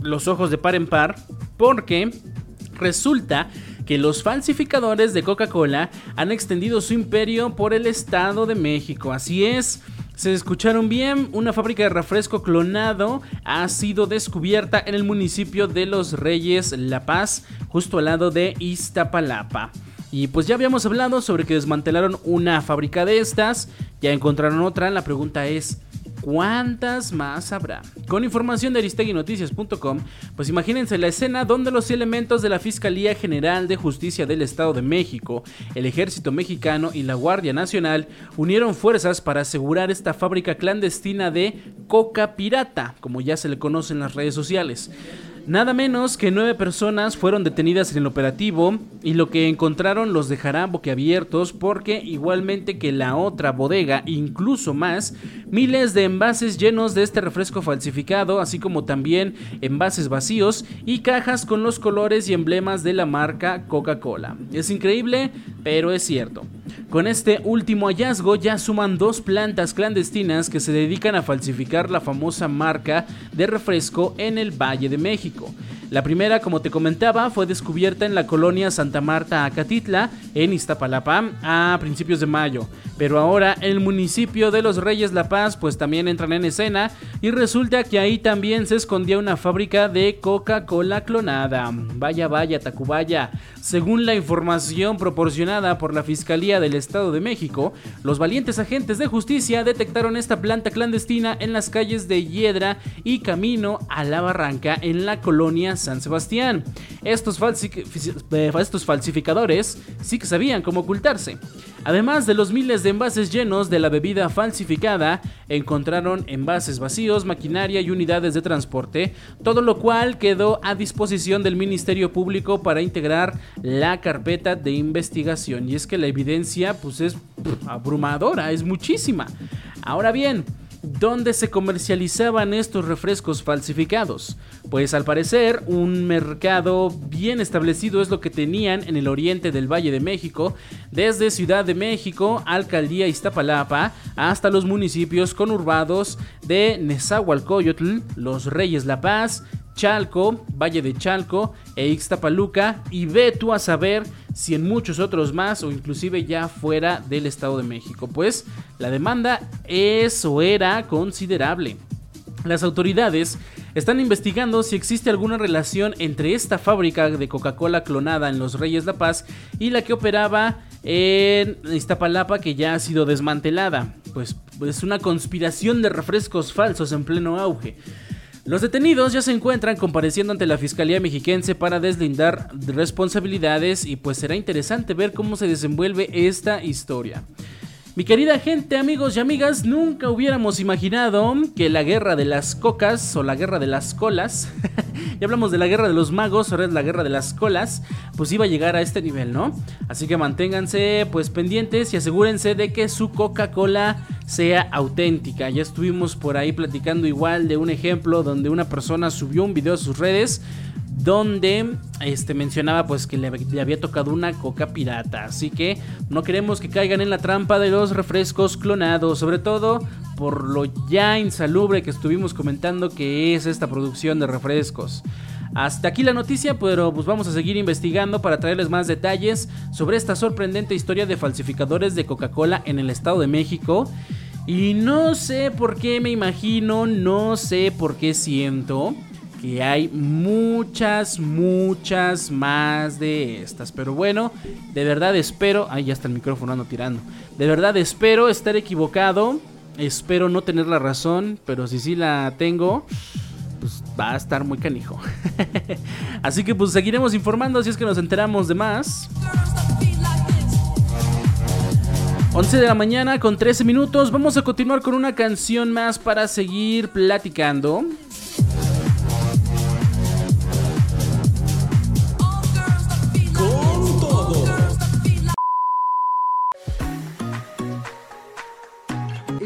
los ojos de par en par porque resulta que los falsificadores de Coca-Cola han extendido su imperio por el Estado de México. Así es, se escucharon bien, una fábrica de refresco clonado ha sido descubierta en el municipio de Los Reyes La Paz, justo al lado de Iztapalapa. Y pues ya habíamos hablado sobre que desmantelaron una fábrica de estas, ya encontraron otra, la pregunta es, ¿Cuántas más habrá? Con información de aristeguinoticias.com, pues imagínense la escena donde los elementos de la Fiscalía General de Justicia del Estado de México, el Ejército Mexicano y la Guardia Nacional unieron fuerzas para asegurar esta fábrica clandestina de coca pirata, como ya se le conoce en las redes sociales. Nada menos que nueve personas fueron detenidas en el operativo y lo que encontraron los dejará boquiabiertos porque igualmente que la otra bodega, incluso más, miles de envases llenos de este refresco falsificado, así como también envases vacíos y cajas con los colores y emblemas de la marca Coca-Cola. Es increíble, pero es cierto. Con este último hallazgo ya suman dos plantas clandestinas que se dedican a falsificar la famosa marca de refresco en el Valle de México. La primera, como te comentaba, fue descubierta en la colonia Santa Marta Acatitla, en Iztapalapa, a principios de mayo. Pero ahora el municipio de Los Reyes La Paz pues también entran en escena y resulta que ahí también se escondía una fábrica de Coca-Cola clonada. Vaya, vaya, Tacubaya. Según la información proporcionada por la Fiscalía del Estado de México, los valientes agentes de justicia detectaron esta planta clandestina en las calles de Hiedra y Camino a la Barranca en la colonia San Sebastián. Estos, eh, estos falsificadores sí que sabían cómo ocultarse. Además de los miles de envases llenos de la bebida falsificada, encontraron envases vacíos, maquinaria y unidades de transporte, todo lo cual quedó a disposición del Ministerio Público para integrar la carpeta de investigación. Y es que la evidencia pues es abrumadora, es muchísima. Ahora bien, ¿Dónde se comercializaban estos refrescos falsificados? Pues al parecer un mercado bien establecido es lo que tenían en el oriente del Valle de México, desde Ciudad de México, Alcaldía Iztapalapa, hasta los municipios conurbados de Nezahualcóyotl, Los Reyes La Paz, Chalco, Valle de Chalco e Ixtapaluca y ve tú a saber si en muchos otros más o inclusive ya fuera del Estado de México, pues la demanda es o era considerable. Las autoridades están investigando si existe alguna relación entre esta fábrica de Coca-Cola clonada en Los Reyes La Paz y la que operaba en Iztapalapa que ya ha sido desmantelada. Pues es una conspiración de refrescos falsos en pleno auge. Los detenidos ya se encuentran compareciendo ante la Fiscalía Mexiquense para deslindar responsabilidades y pues será interesante ver cómo se desenvuelve esta historia. Mi querida gente, amigos y amigas, nunca hubiéramos imaginado que la guerra de las cocas o la guerra de las colas, ya hablamos de la guerra de los magos, ahora es la guerra de las colas, pues iba a llegar a este nivel, ¿no? Así que manténganse pues pendientes y asegúrense de que su Coca-Cola sea auténtica. Ya estuvimos por ahí platicando igual de un ejemplo donde una persona subió un video a sus redes donde este, mencionaba pues que le, había tocado una coca pirata. Así que no queremos que caigan en la trampa de los refrescos clonados, sobre todo por lo ya insalubre que estuvimos comentando que es esta producción de refrescos. Hasta aquí la noticia, pero pues vamos a seguir investigando para traerles más detalles sobre esta sorprendente historia de falsificadores de Coca-Cola en el Estado de México. Y no sé por qué me imagino, no sé por qué siento que hay muchas, muchas más de estas. Pero bueno, de verdad espero. Ahí ya está el micrófono ando tirando. De verdad espero estar equivocado. Espero no tener la razón. Pero si sí la tengo. Pues va a estar muy canijo. Así que pues seguiremos informando si es que nos enteramos de más. 11 de la mañana con 13 minutos. Vamos a continuar con una canción más para seguir platicando.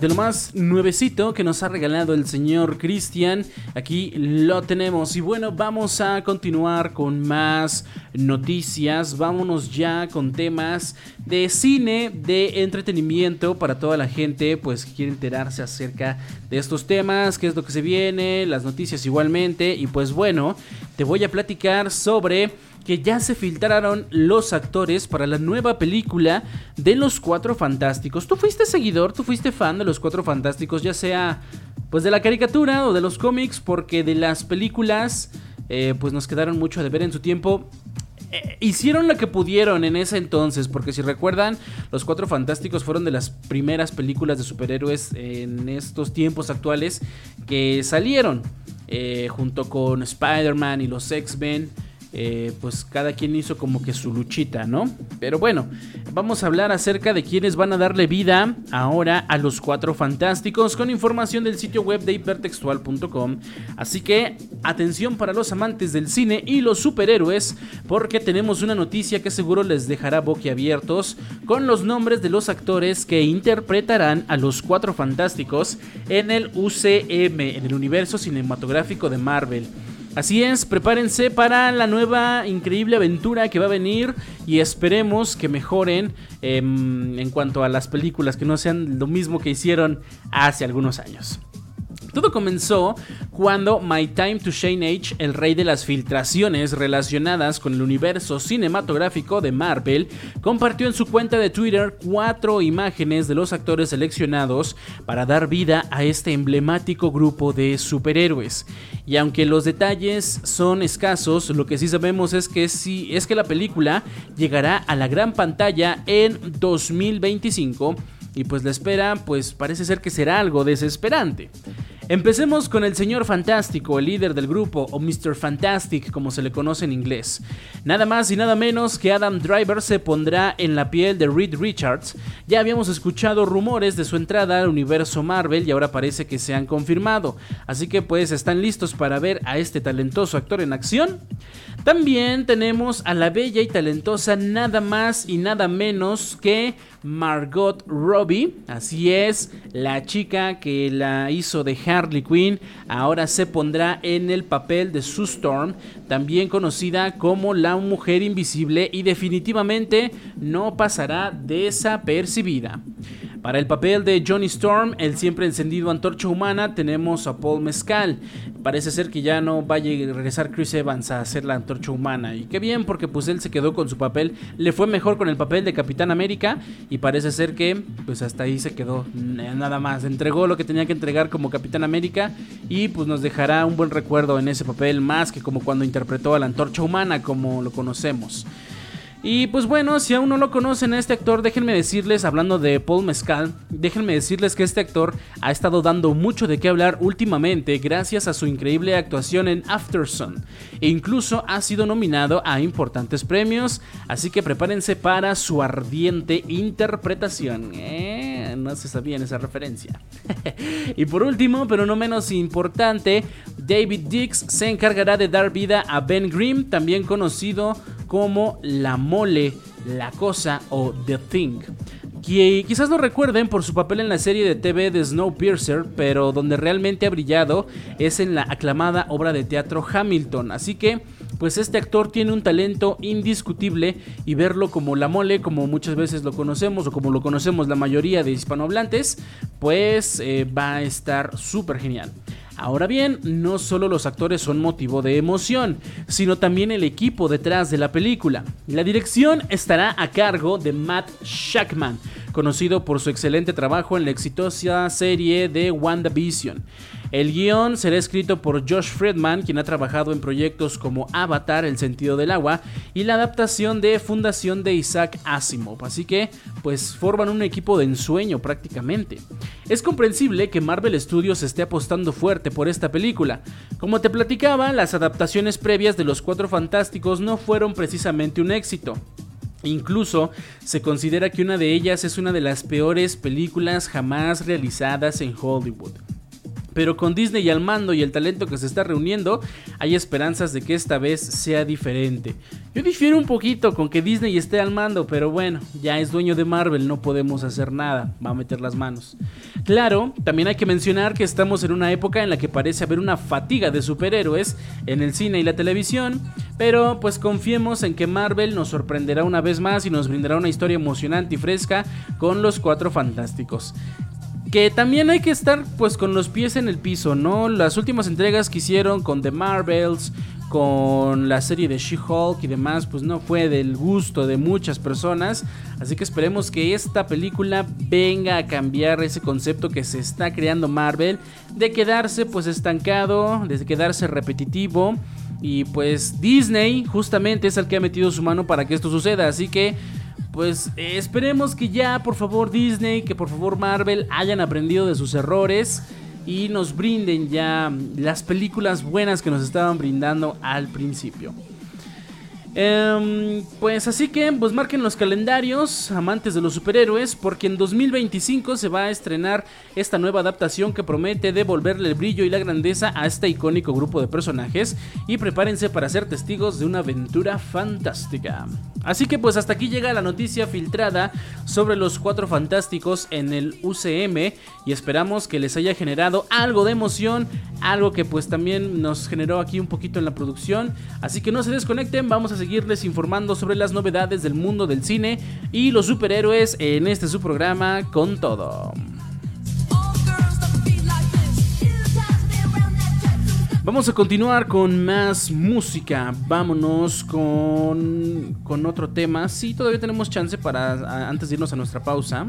de lo más nuevecito que nos ha regalado el señor Cristian. Aquí lo tenemos. Y bueno, vamos a continuar con más noticias. Vámonos ya con temas de cine, de entretenimiento para toda la gente pues que quiere enterarse acerca de estos temas, qué es lo que se viene, las noticias igualmente. Y pues bueno, te voy a platicar sobre que ya se filtraron los actores para la nueva película de los Cuatro Fantásticos. ¿Tú fuiste seguidor, tú fuiste fan de los Cuatro Fantásticos, ya sea pues de la caricatura o de los cómics? Porque de las películas... Eh, pues nos quedaron mucho de ver en su tiempo. eh, hicieron lo que pudieron en ese entonces, porque si recuerdan, Los Cuatro Fantásticos fueron de las primeras películas de superhéroes en estos tiempos actuales que salieron, eh, junto con Spider-Man y los X-Men. Eh, pues cada quien hizo como que su luchita, ¿no? Pero bueno, vamos a hablar acerca de quienes van a darle vida ahora a los cuatro fantásticos con información del sitio web de hipertextual.com. Así que atención para los amantes del cine y los superhéroes, porque tenemos una noticia que seguro les dejará boquiabiertos con los nombres de los actores que interpretarán a los cuatro fantásticos en el UCM, en el universo cinematográfico de Marvel. Así es, prepárense para la nueva increíble aventura que va a venir y esperemos que mejoren em, en cuanto a las películas, que no sean lo mismo que hicieron hace algunos años. Todo comenzó cuando My Time to Shine Age, el rey de las filtraciones relacionadas con el universo cinematográfico de Marvel, compartió en su cuenta de Twitter cuatro imágenes de los actores seleccionados para dar vida a este emblemático grupo de superhéroes. Y aunque los detalles son escasos, lo que sí sabemos es que es que la película llegará a la gran pantalla en 2025 y pues la espera pues parece ser que será algo desesperante. Empecemos con el señor Fantástico, el líder del grupo, o Mr. Fantastic como se le conoce en inglés. Nada más y nada menos que Adam Driver se pondrá en la piel de Reed Richards. Ya habíamos escuchado rumores de su entrada al universo Marvel y ahora parece que se han confirmado. Así que pues están listos para ver a este talentoso actor en acción. También tenemos a la bella y talentosa nada más y nada menos que Margot Robbie. Así es, la chica que la hizo de Harley Quinn ahora se pondrá en el papel de Sue Storm, también conocida como la mujer invisible y definitivamente no pasará desapercibida. Para el papel de Johnny Storm, el siempre encendido antorcha humana, tenemos a Paul Mescal. Parece ser que ya no vaya a regresar Chris Evans a hacer la antorcha humana. Y qué bien, porque pues él se quedó con su papel. Le fue mejor con el papel de Capitán América. Y parece ser que pues hasta ahí se quedó. Nada más. Entregó lo que tenía que entregar como Capitán América. Y pues nos dejará un buen recuerdo en ese papel. Más que como cuando interpretó a la antorcha humana como lo conocemos. Y pues bueno, si aún no lo conocen a este actor, déjenme decirles, hablando de Paul Mescal, déjenme decirles que este actor ha estado dando mucho de qué hablar últimamente gracias a su increíble actuación en Aftersun. E incluso ha sido nominado a importantes premios, así que prepárense para su ardiente interpretación. Eh, no se sabían esa referencia. y por último, pero no menos importante, David Dix se encargará de dar vida a Ben Grimm, también conocido como La Mole, La Cosa o The Thing. Quizás lo recuerden por su papel en la serie de TV de Snowpiercer, pero donde realmente ha brillado es en la aclamada obra de teatro Hamilton. Así que, pues este actor tiene un talento indiscutible y verlo como la mole, como muchas veces lo conocemos o como lo conocemos la mayoría de hispanohablantes, pues eh, va a estar súper genial. Ahora bien, no solo los actores son motivo de emoción, sino también el equipo detrás de la película. La dirección estará a cargo de Matt Shackman, conocido por su excelente trabajo en la exitosa serie de WandaVision. El guion será escrito por Josh Friedman, quien ha trabajado en proyectos como Avatar, El sentido del agua, y la adaptación de Fundación de Isaac Asimov. Así que, pues forman un equipo de ensueño prácticamente. Es comprensible que Marvel Studios esté apostando fuerte por esta película. Como te platicaba, las adaptaciones previas de Los Cuatro Fantásticos no fueron precisamente un éxito. Incluso se considera que una de ellas es una de las peores películas jamás realizadas en Hollywood. Pero con Disney al mando y el talento que se está reuniendo, hay esperanzas de que esta vez sea diferente. Yo difiero un poquito con que Disney esté al mando, pero bueno, ya es dueño de Marvel, no podemos hacer nada, va a meter las manos. Claro, también hay que mencionar que estamos en una época en la que parece haber una fatiga de superhéroes en el cine y la televisión, pero pues confiemos en que Marvel nos sorprenderá una vez más y nos brindará una historia emocionante y fresca con los cuatro fantásticos que también hay que estar pues con los pies en el piso, ¿no? Las últimas entregas que hicieron con The Marvels, con la serie de She-Hulk y demás, pues no fue del gusto de muchas personas. Así que esperemos que esta película venga a cambiar ese concepto que se está creando Marvel de quedarse pues estancado, de quedarse repetitivo Y pues Disney justamente es el que ha metido su mano para que esto suceda. Así que pues esperemos que ya por favor Disney, que por favor Marvel hayan aprendido de sus errores y nos brinden ya las películas buenas que nos estaban brindando al principio. Em, pues así que, pues marquen los calendarios, amantes de los superhéroes, porque en 2025 se va a estrenar esta nueva adaptación que promete devolverle el brillo y la grandeza a este icónico grupo de personajes y prepárense para ser testigos de una aventura fantástica. Así que pues hasta aquí llega la noticia filtrada sobre los cuatro fantásticos en el UCM y esperamos que les haya generado algo de emoción, algo que pues también nos generó aquí un poquito en la producción. Así que no se desconecten, vamos a seguir seguirles informando sobre las novedades del mundo del cine y los superhéroes en este su programa con todo. Vamos a continuar con más música. Vámonos con, con otro tema. Sí, todavía tenemos chance para antes de irnos a nuestra pausa.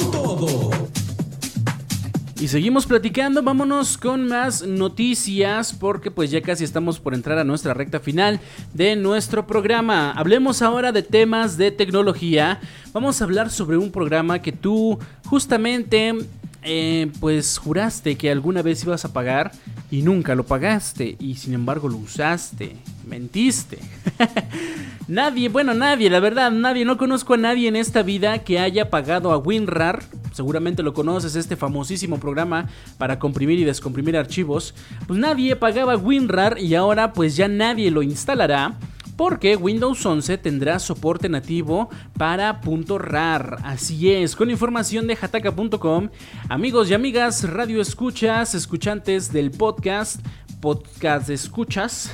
Y seguimos platicando, vámonos con más noticias porque pues ya casi estamos por entrar a nuestra recta final de nuestro programa. Hablemos ahora de temas de tecnología. Vamos a hablar sobre un programa que tú justamente eh, pues juraste que alguna vez ibas a pagar y nunca lo pagaste y sin embargo lo usaste, mentiste. nadie, bueno, nadie, la verdad, nadie, no conozco a nadie en esta vida que haya pagado a WinRAR. Seguramente lo conoces, este famosísimo programa para comprimir y descomprimir archivos. Pues nadie pagaba WinRAR y ahora pues ya nadie lo instalará porque Windows 11 tendrá soporte nativo para .rar. Así es, con información de hataka.com, amigos y amigas, radio escuchas, escuchantes del podcast, podcast escuchas,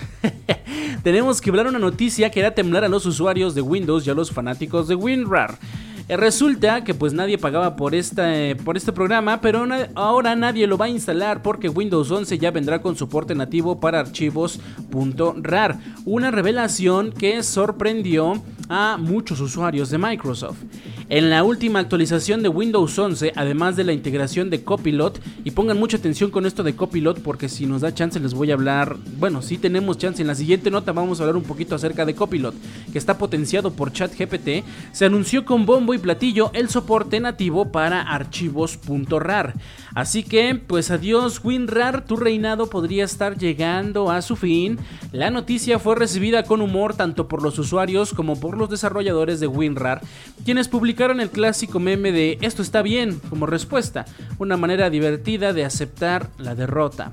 tenemos que hablar una noticia que hará temblar a los usuarios de Windows y a los fanáticos de WinRAR. Eh, resulta que pues nadie pagaba por, esta, por este programa, pero ahora nadie lo va a instalar porque Windows 11 ya vendrá con soporte nativo para archivos .rar. Una revelación que sorprendió a muchos usuarios de Microsoft. En la última actualización de Windows 11, además de la integración de Copilot, y pongan mucha atención con esto de Copilot porque si nos da chance les voy a hablar, bueno, si tenemos chance, en la siguiente nota vamos a hablar un poquito acerca de Copilot, que está potenciado por ChatGPT, se anunció con bombo y platillo el soporte nativo para archivos .rar. Así que, pues adiós WinRAR, tu reinado podría estar llegando a su fin. La noticia fue recibida con humor tanto por los usuarios como por los desarrolladores de WinRAR, quienes publicaron el clásico meme de esto está bien como respuesta, una manera divertida de aceptar la derrota.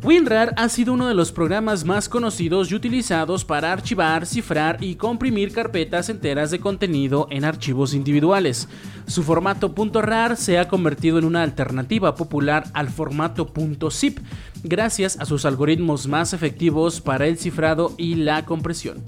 WinRAR ha sido uno de los programas más conocidos y utilizados para archivar, cifrar y comprimir carpetas enteras de contenido en archivos individuales. Su formato .rar se ha convertido en una alternativa popular al formato .zip, gracias a sus algoritmos más efectivos para el cifrado y la compresión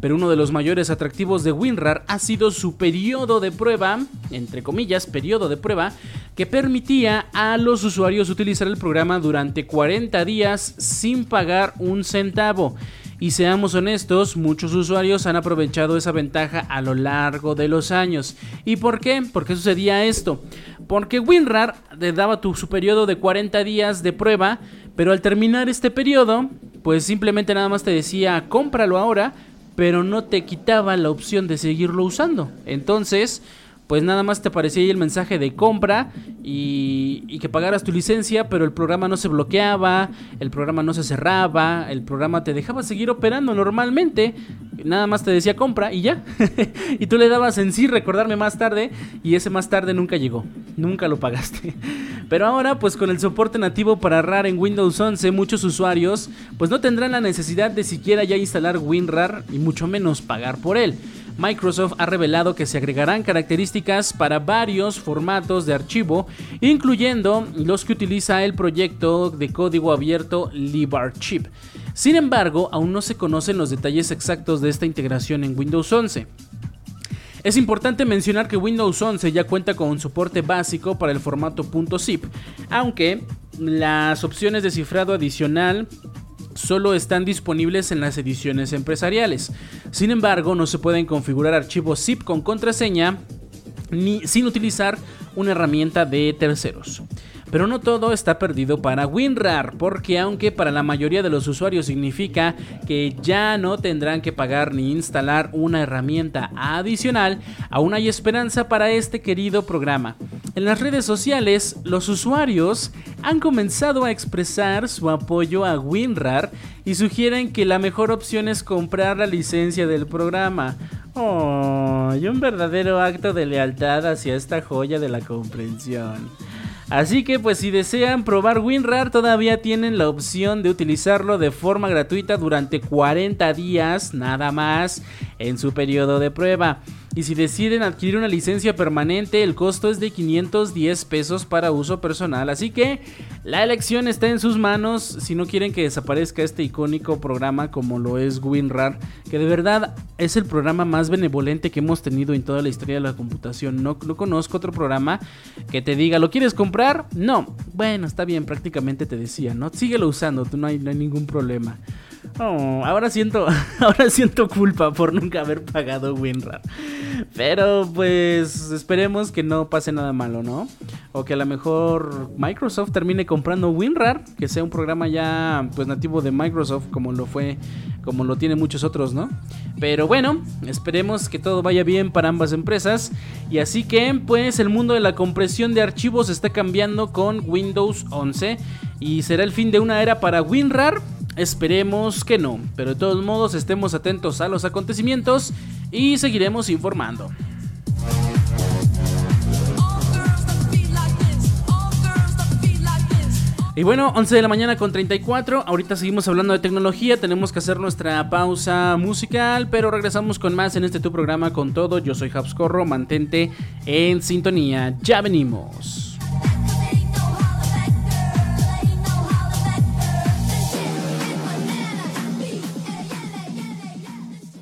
pero uno de los mayores atractivos de WinRAR ha sido su periodo de prueba, entre comillas, periodo de prueba, que permitía a los usuarios utilizar el programa durante 40 días sin pagar un centavo. Y seamos honestos, muchos usuarios han aprovechado esa ventaja a lo largo de los años. ¿Y por qué? ¿Por qué sucedía esto? Porque WinRAR te daba tu, su periodo de 40 días de prueba, pero al terminar este periodo, pues simplemente nada más te decía cómpralo ahora pero no te quitaba la opción de seguirlo usando. Entonces, pues nada más te aparecía ahí el mensaje de compra y, que pagaras tu licencia, pero el programa no se bloqueaba, el programa no se cerraba, el programa te dejaba seguir operando normalmente, nada más te decía compra y ya. y tú le dabas en sí recordarme más tarde y ese más tarde nunca llegó, nunca lo pagaste. Pero ahora, pues con el soporte nativo para RAR en Windows 11, muchos usuarios pues no tendrán la necesidad de siquiera ya instalar WinRAR y mucho menos pagar por él. Microsoft ha revelado que se agregarán características para varios formatos de archivo, incluyendo los que utiliza el proyecto de código abierto LibArchive. Sin embargo, aún no se conocen los detalles exactos de esta integración en Windows 11. Es importante mencionar que Windows 11 ya cuenta con un soporte básico para el formato .zip, aunque las opciones de cifrado adicional solo están disponibles en las ediciones empresariales. Sin embargo, no se pueden configurar archivos zip con contraseña ni sin utilizar una herramienta de terceros. Pero no todo está perdido para WinRAR, porque aunque para la mayoría de los usuarios significa que ya no tendrán que pagar ni instalar una herramienta adicional, aún hay esperanza para este querido programa. En las redes sociales, los usuarios han comenzado a expresar su apoyo a WinRAR y sugieren que la mejor opción es comprar la licencia del programa. Oh, y un verdadero acto de lealtad hacia esta joya de la comprensión. Así que pues si desean probar WinRAR todavía tienen la opción de utilizarlo de forma gratuita durante 40 días nada más en su periodo de prueba. Y si deciden adquirir una licencia permanente, el costo es de 510 pesos para uso personal. Así que la elección está en sus manos si no quieren que desaparezca este icónico programa como lo es WinRAR, que de verdad es el programa más benevolente que hemos tenido en toda la historia de la computación. No, no conozco otro programa que te diga, ¿lo quieres comprar? No. Bueno, está bien, prácticamente te decía, ¿no? Síguelo usando, tú no hay, no hay ningún problema. Oh, ahora siento, ahora siento culpa por nunca haber pagado WinRAR. Pero pues esperemos que no pase nada malo, ¿no? O que a lo mejor Microsoft termine comprando WinRAR, que sea un programa ya pues nativo de Microsoft como lo fue, como lo tienen muchos otros, ¿no? Pero bueno, esperemos que todo vaya bien para ambas empresas y así que pues el mundo de la compresión de archivos está cambiando con Windows 11 y será el fin de una era para WinRAR Esperemos que no, pero de todos modos estemos atentos a los acontecimientos y seguiremos informando. Y bueno, 11 de la mañana con 34. Ahorita seguimos hablando de tecnología. Tenemos que hacer nuestra pausa musical, pero regresamos con más en este tu programa con todo. Yo soy Corro, Mantente en sintonía. Ya venimos.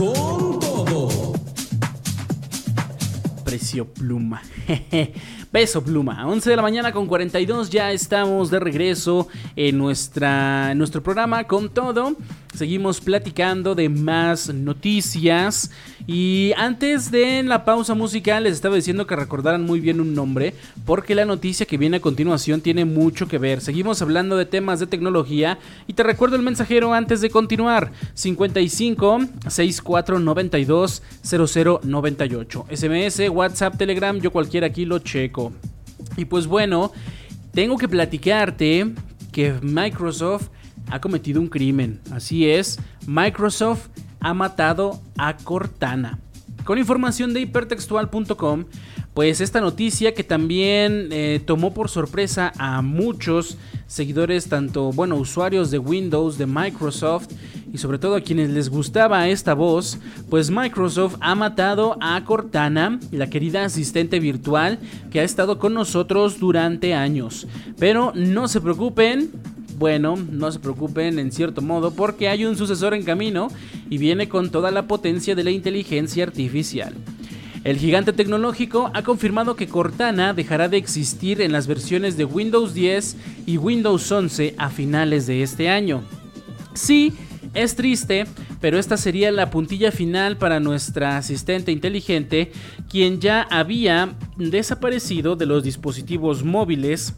Con todo. Precio pluma. Beso pluma. 11 de la mañana con 42 ya estamos de regreso en, nuestra, en nuestro programa con todo. Seguimos platicando de más noticias. Y antes de la pausa musical les estaba diciendo que recordaran muy bien un nombre. Porque la noticia que viene a continuación tiene mucho que ver. Seguimos hablando de temas de tecnología. Y te recuerdo el mensajero antes de continuar. 55 64 92 0098. SMS, WhatsApp, Telegram. Yo cualquiera aquí lo checo. Y pues bueno, tengo que platicarte que Microsoft ha cometido un crimen. Así es, Microsoft ha matado a Cortana. Con información de hipertextual.com, pues esta noticia que también eh, tomó por sorpresa a muchos seguidores, tanto, bueno, usuarios de Windows, de Microsoft y sobre todo a quienes les gustaba esta voz, pues Microsoft ha matado a Cortana, la querida asistente virtual que ha estado con nosotros durante años. Pero no se preocupen, bueno, no se preocupen en cierto modo porque hay un sucesor en camino y viene con toda la potencia de la inteligencia artificial. El gigante tecnológico ha confirmado que Cortana dejará de existir en las versiones de Windows 10 y Windows 11 a finales de este año. Sí, es triste, pero esta sería la puntilla final para nuestra asistente inteligente, quien ya había desaparecido de los dispositivos móviles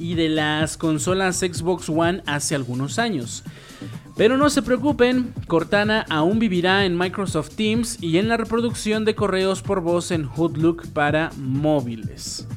y de las consolas Xbox One hace algunos años. Pero no se preocupen, Cortana aún vivirá en Microsoft Teams y en la reproducción de correos por voz en Hoodlook para móviles.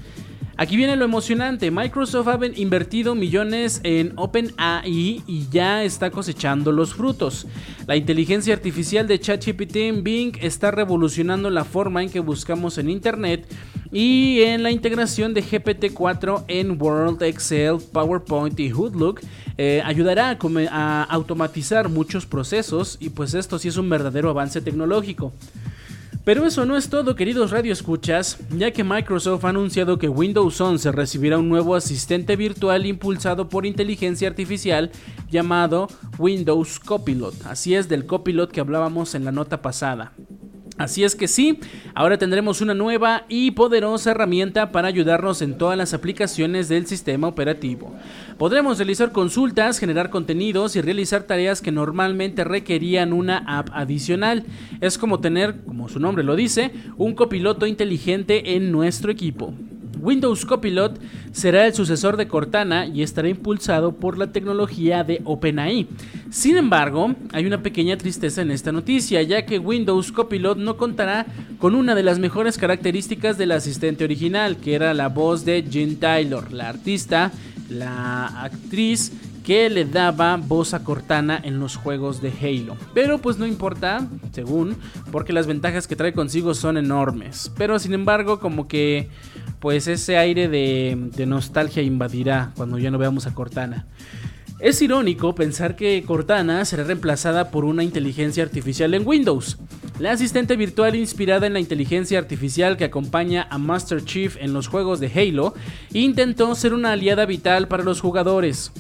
Aquí viene lo emocionante, Microsoft ha invertido millones en OpenAI y ya está cosechando los frutos. La inteligencia artificial de ChatGPT en Bing está revolucionando la forma en que buscamos en Internet y en la integración de GPT-4 en Word, Excel, PowerPoint y Hoodlook eh, ayudará a automatizar muchos procesos y pues esto sí es un verdadero avance tecnológico. Pero eso no es todo, queridos radioescuchas, ya que Microsoft ha anunciado que Windows 11 recibirá un nuevo asistente virtual impulsado por inteligencia artificial llamado Windows Copilot. Así es del Copilot que hablábamos en la nota pasada. Así es que sí, ahora tendremos una nueva y poderosa herramienta para ayudarnos en todas las aplicaciones del sistema operativo. Podremos realizar consultas, generar contenidos y realizar tareas que normalmente requerían una app adicional. Es como tener, como su nombre lo dice, un copiloto inteligente en nuestro equipo. Windows Copilot será el sucesor de Cortana y estará impulsado por la tecnología de OpenAI. Sin embargo, hay una pequeña tristeza en esta noticia, ya que Windows Copilot no contará con una de las mejores características del asistente original, que era la voz de Jean Taylor, la artista, la actriz que le daba voz a Cortana en los juegos de Halo. Pero pues no importa, según, porque las ventajas que trae consigo son enormes. Pero sin embargo, como que pues ese aire de, nostalgia invadirá cuando ya no veamos a Cortana. Es irónico pensar que Cortana será reemplazada por una inteligencia artificial en Windows. La asistente virtual inspirada en la inteligencia artificial que acompaña a Master Chief en los juegos de Halo intentó ser una aliada vital para los jugadores.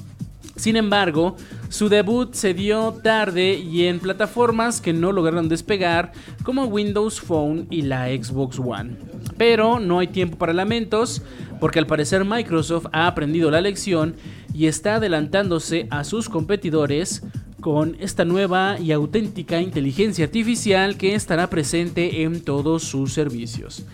Sin embargo, su debut se dio tarde y en plataformas que no lograron despegar como Windows Phone y la Xbox One. Pero no hay tiempo para lamentos, porque al parecer Microsoft ha aprendido la lección y está adelantándose a sus competidores con esta nueva y auténtica inteligencia artificial que estará presente en todos sus servicios.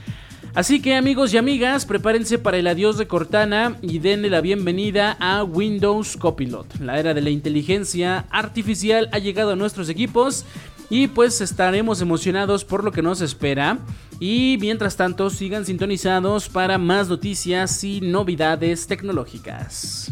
Así que amigos y amigas, prepárense para el adiós de Cortana y denle la bienvenida a Windows Copilot. La era de la inteligencia artificial ha llegado a nuestros equipos y pues estaremos emocionados por lo que nos espera. Y mientras tanto, sigan sintonizados para más noticias y novedades tecnológicas.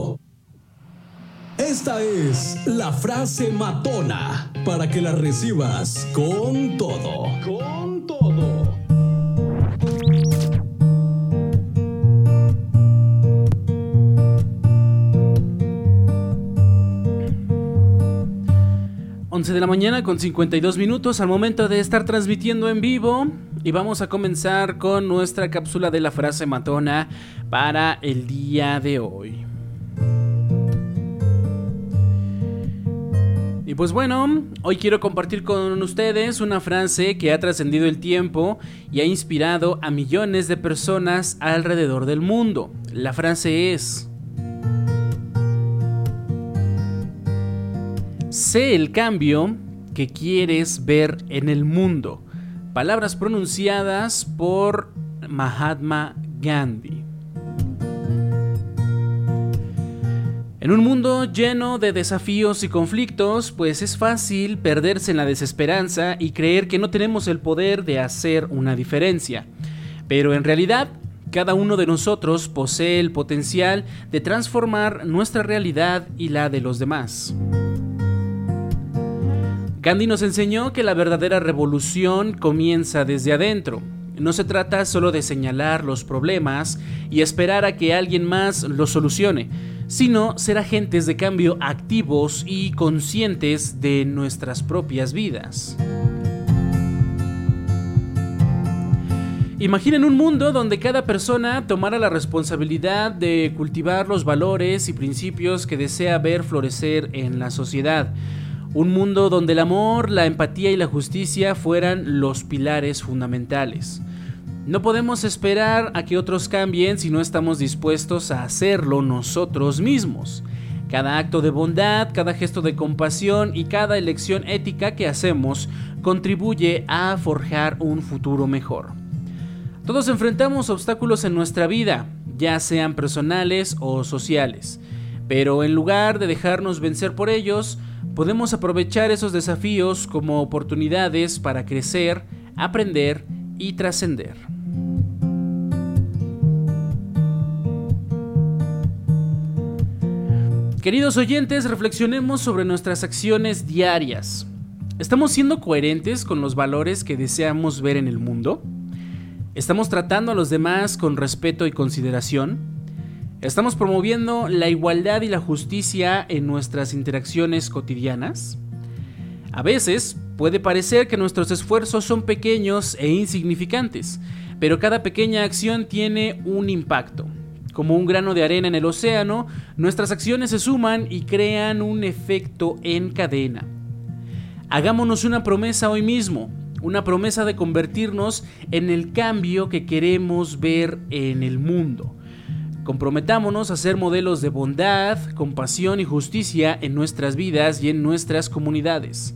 Esta es la frase matona para que la recibas con todo. Con todo. de la mañana con 52 minutos al momento de estar transmitiendo en vivo y vamos a comenzar con nuestra cápsula de la frase matona para el día de hoy. Y pues bueno, hoy quiero compartir con ustedes una frase que ha trascendido el tiempo y ha inspirado a millones de personas alrededor del mundo. La frase es... Sé el cambio que quieres ver en el mundo. Palabras pronunciadas por Mahatma Gandhi. En un mundo lleno de desafíos y conflictos, pues es fácil perderse en la desesperanza y creer que no tenemos el poder de hacer una diferencia. Pero en realidad, cada uno de nosotros posee el potencial de transformar nuestra realidad y la de los demás. Gandhi nos enseñó que la verdadera revolución comienza desde adentro. No se trata solo de señalar los problemas y esperar a que alguien más los solucione, sino ser agentes de cambio activos y conscientes de nuestras propias vidas. Imaginen un mundo donde cada persona tomara la responsabilidad de cultivar los valores y principios que desea ver florecer en la sociedad. Un mundo donde el amor, la empatía y la justicia fueran los pilares fundamentales. No podemos esperar a que otros cambien si no estamos dispuestos a hacerlo nosotros mismos. Cada acto de bondad, cada gesto de compasión y cada elección ética que hacemos contribuye a forjar un futuro mejor. Todos enfrentamos obstáculos en nuestra vida, ya sean personales o sociales, pero en lugar de dejarnos vencer por ellos, podemos aprovechar esos desafíos como oportunidades para crecer, aprender y trascender. Queridos oyentes, reflexionemos sobre nuestras acciones diarias. ¿Estamos siendo coherentes con los valores que deseamos ver en el mundo? ¿Estamos tratando a los demás con respeto y consideración? ¿Estamos promoviendo la igualdad y la justicia en nuestras interacciones cotidianas? A veces puede parecer que nuestros esfuerzos son pequeños e insignificantes, pero cada pequeña acción tiene un impacto. Como un grano de arena en el océano, nuestras acciones se suman y crean un efecto en cadena. Hagámonos una promesa hoy mismo, una promesa de convertirnos en el cambio que queremos ver en el mundo. Comprometámonos a ser modelos de bondad, compasión y justicia en nuestras vidas y en nuestras comunidades.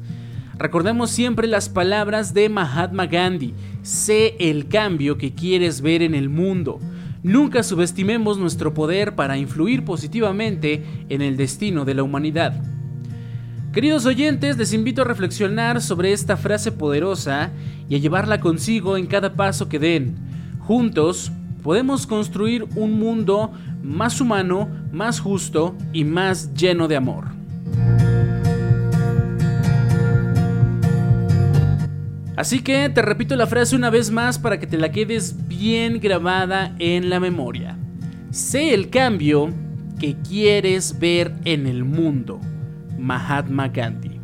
Recordemos siempre las palabras de Mahatma Gandhi, sé el cambio que quieres ver en el mundo. Nunca subestimemos nuestro poder para influir positivamente en el destino de la humanidad. Queridos oyentes, les invito a reflexionar sobre esta frase poderosa y a llevarla consigo en cada paso que den. Juntos podemos construir un mundo más humano, más justo y más lleno de amor. Así que te repito la frase una vez más para que te la quedes bien grabada en la memoria. Sé el cambio que quieres ver en el mundo. Mahatma Gandhi.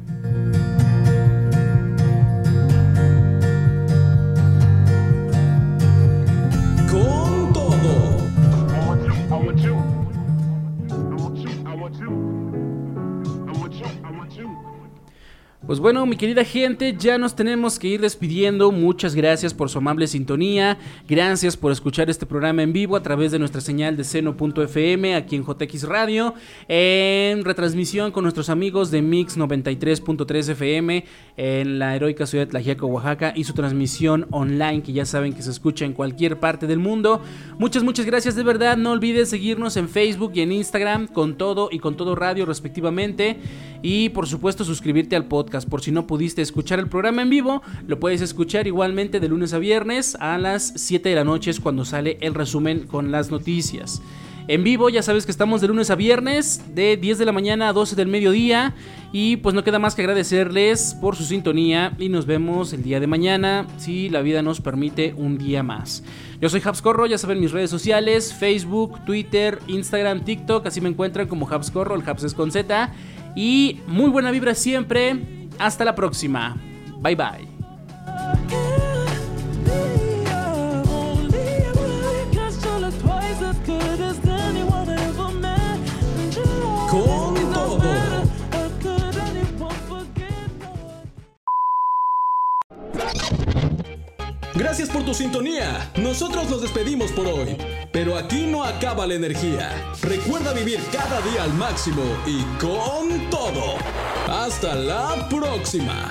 Pues bueno, mi querida gente, ya nos tenemos que ir despidiendo. Muchas gracias por su amable sintonía. Gracias por escuchar este programa en vivo a través de nuestra señal de seno.fm aquí en JX Radio. En retransmisión con nuestros amigos de Mix 93.3 FM en la heroica ciudad de Tlajiaco, Oaxaca. Y su transmisión online que ya saben que se escucha en cualquier parte del mundo. Muchas, muchas gracias de verdad. No olvides seguirnos en Facebook y en Instagram con todo y con todo radio respectivamente. Y por supuesto suscribirte al podcast por si no pudiste escuchar el programa en vivo, lo puedes escuchar igualmente de lunes a viernes a las 7 de la noche es cuando sale el resumen con las noticias. En vivo ya sabes que estamos de lunes a viernes de 10 de la mañana a 12 del mediodía y pues no queda más que agradecerles por su sintonía y nos vemos el día de mañana si la vida nos permite un día más. Yo soy Habscorro, ya saben mis redes sociales, Facebook, Twitter, Instagram, TikTok, así me encuentran como Habscorro, el Habs es con Z y muy buena vibra siempre. Hasta la próxima. Bye bye. Con todo. Gracias por tu sintonía. Nosotros nos despedimos por hoy. Pero aquí no acaba la energía. Recuerda vivir cada día al máximo y con todo. Hasta la próxima.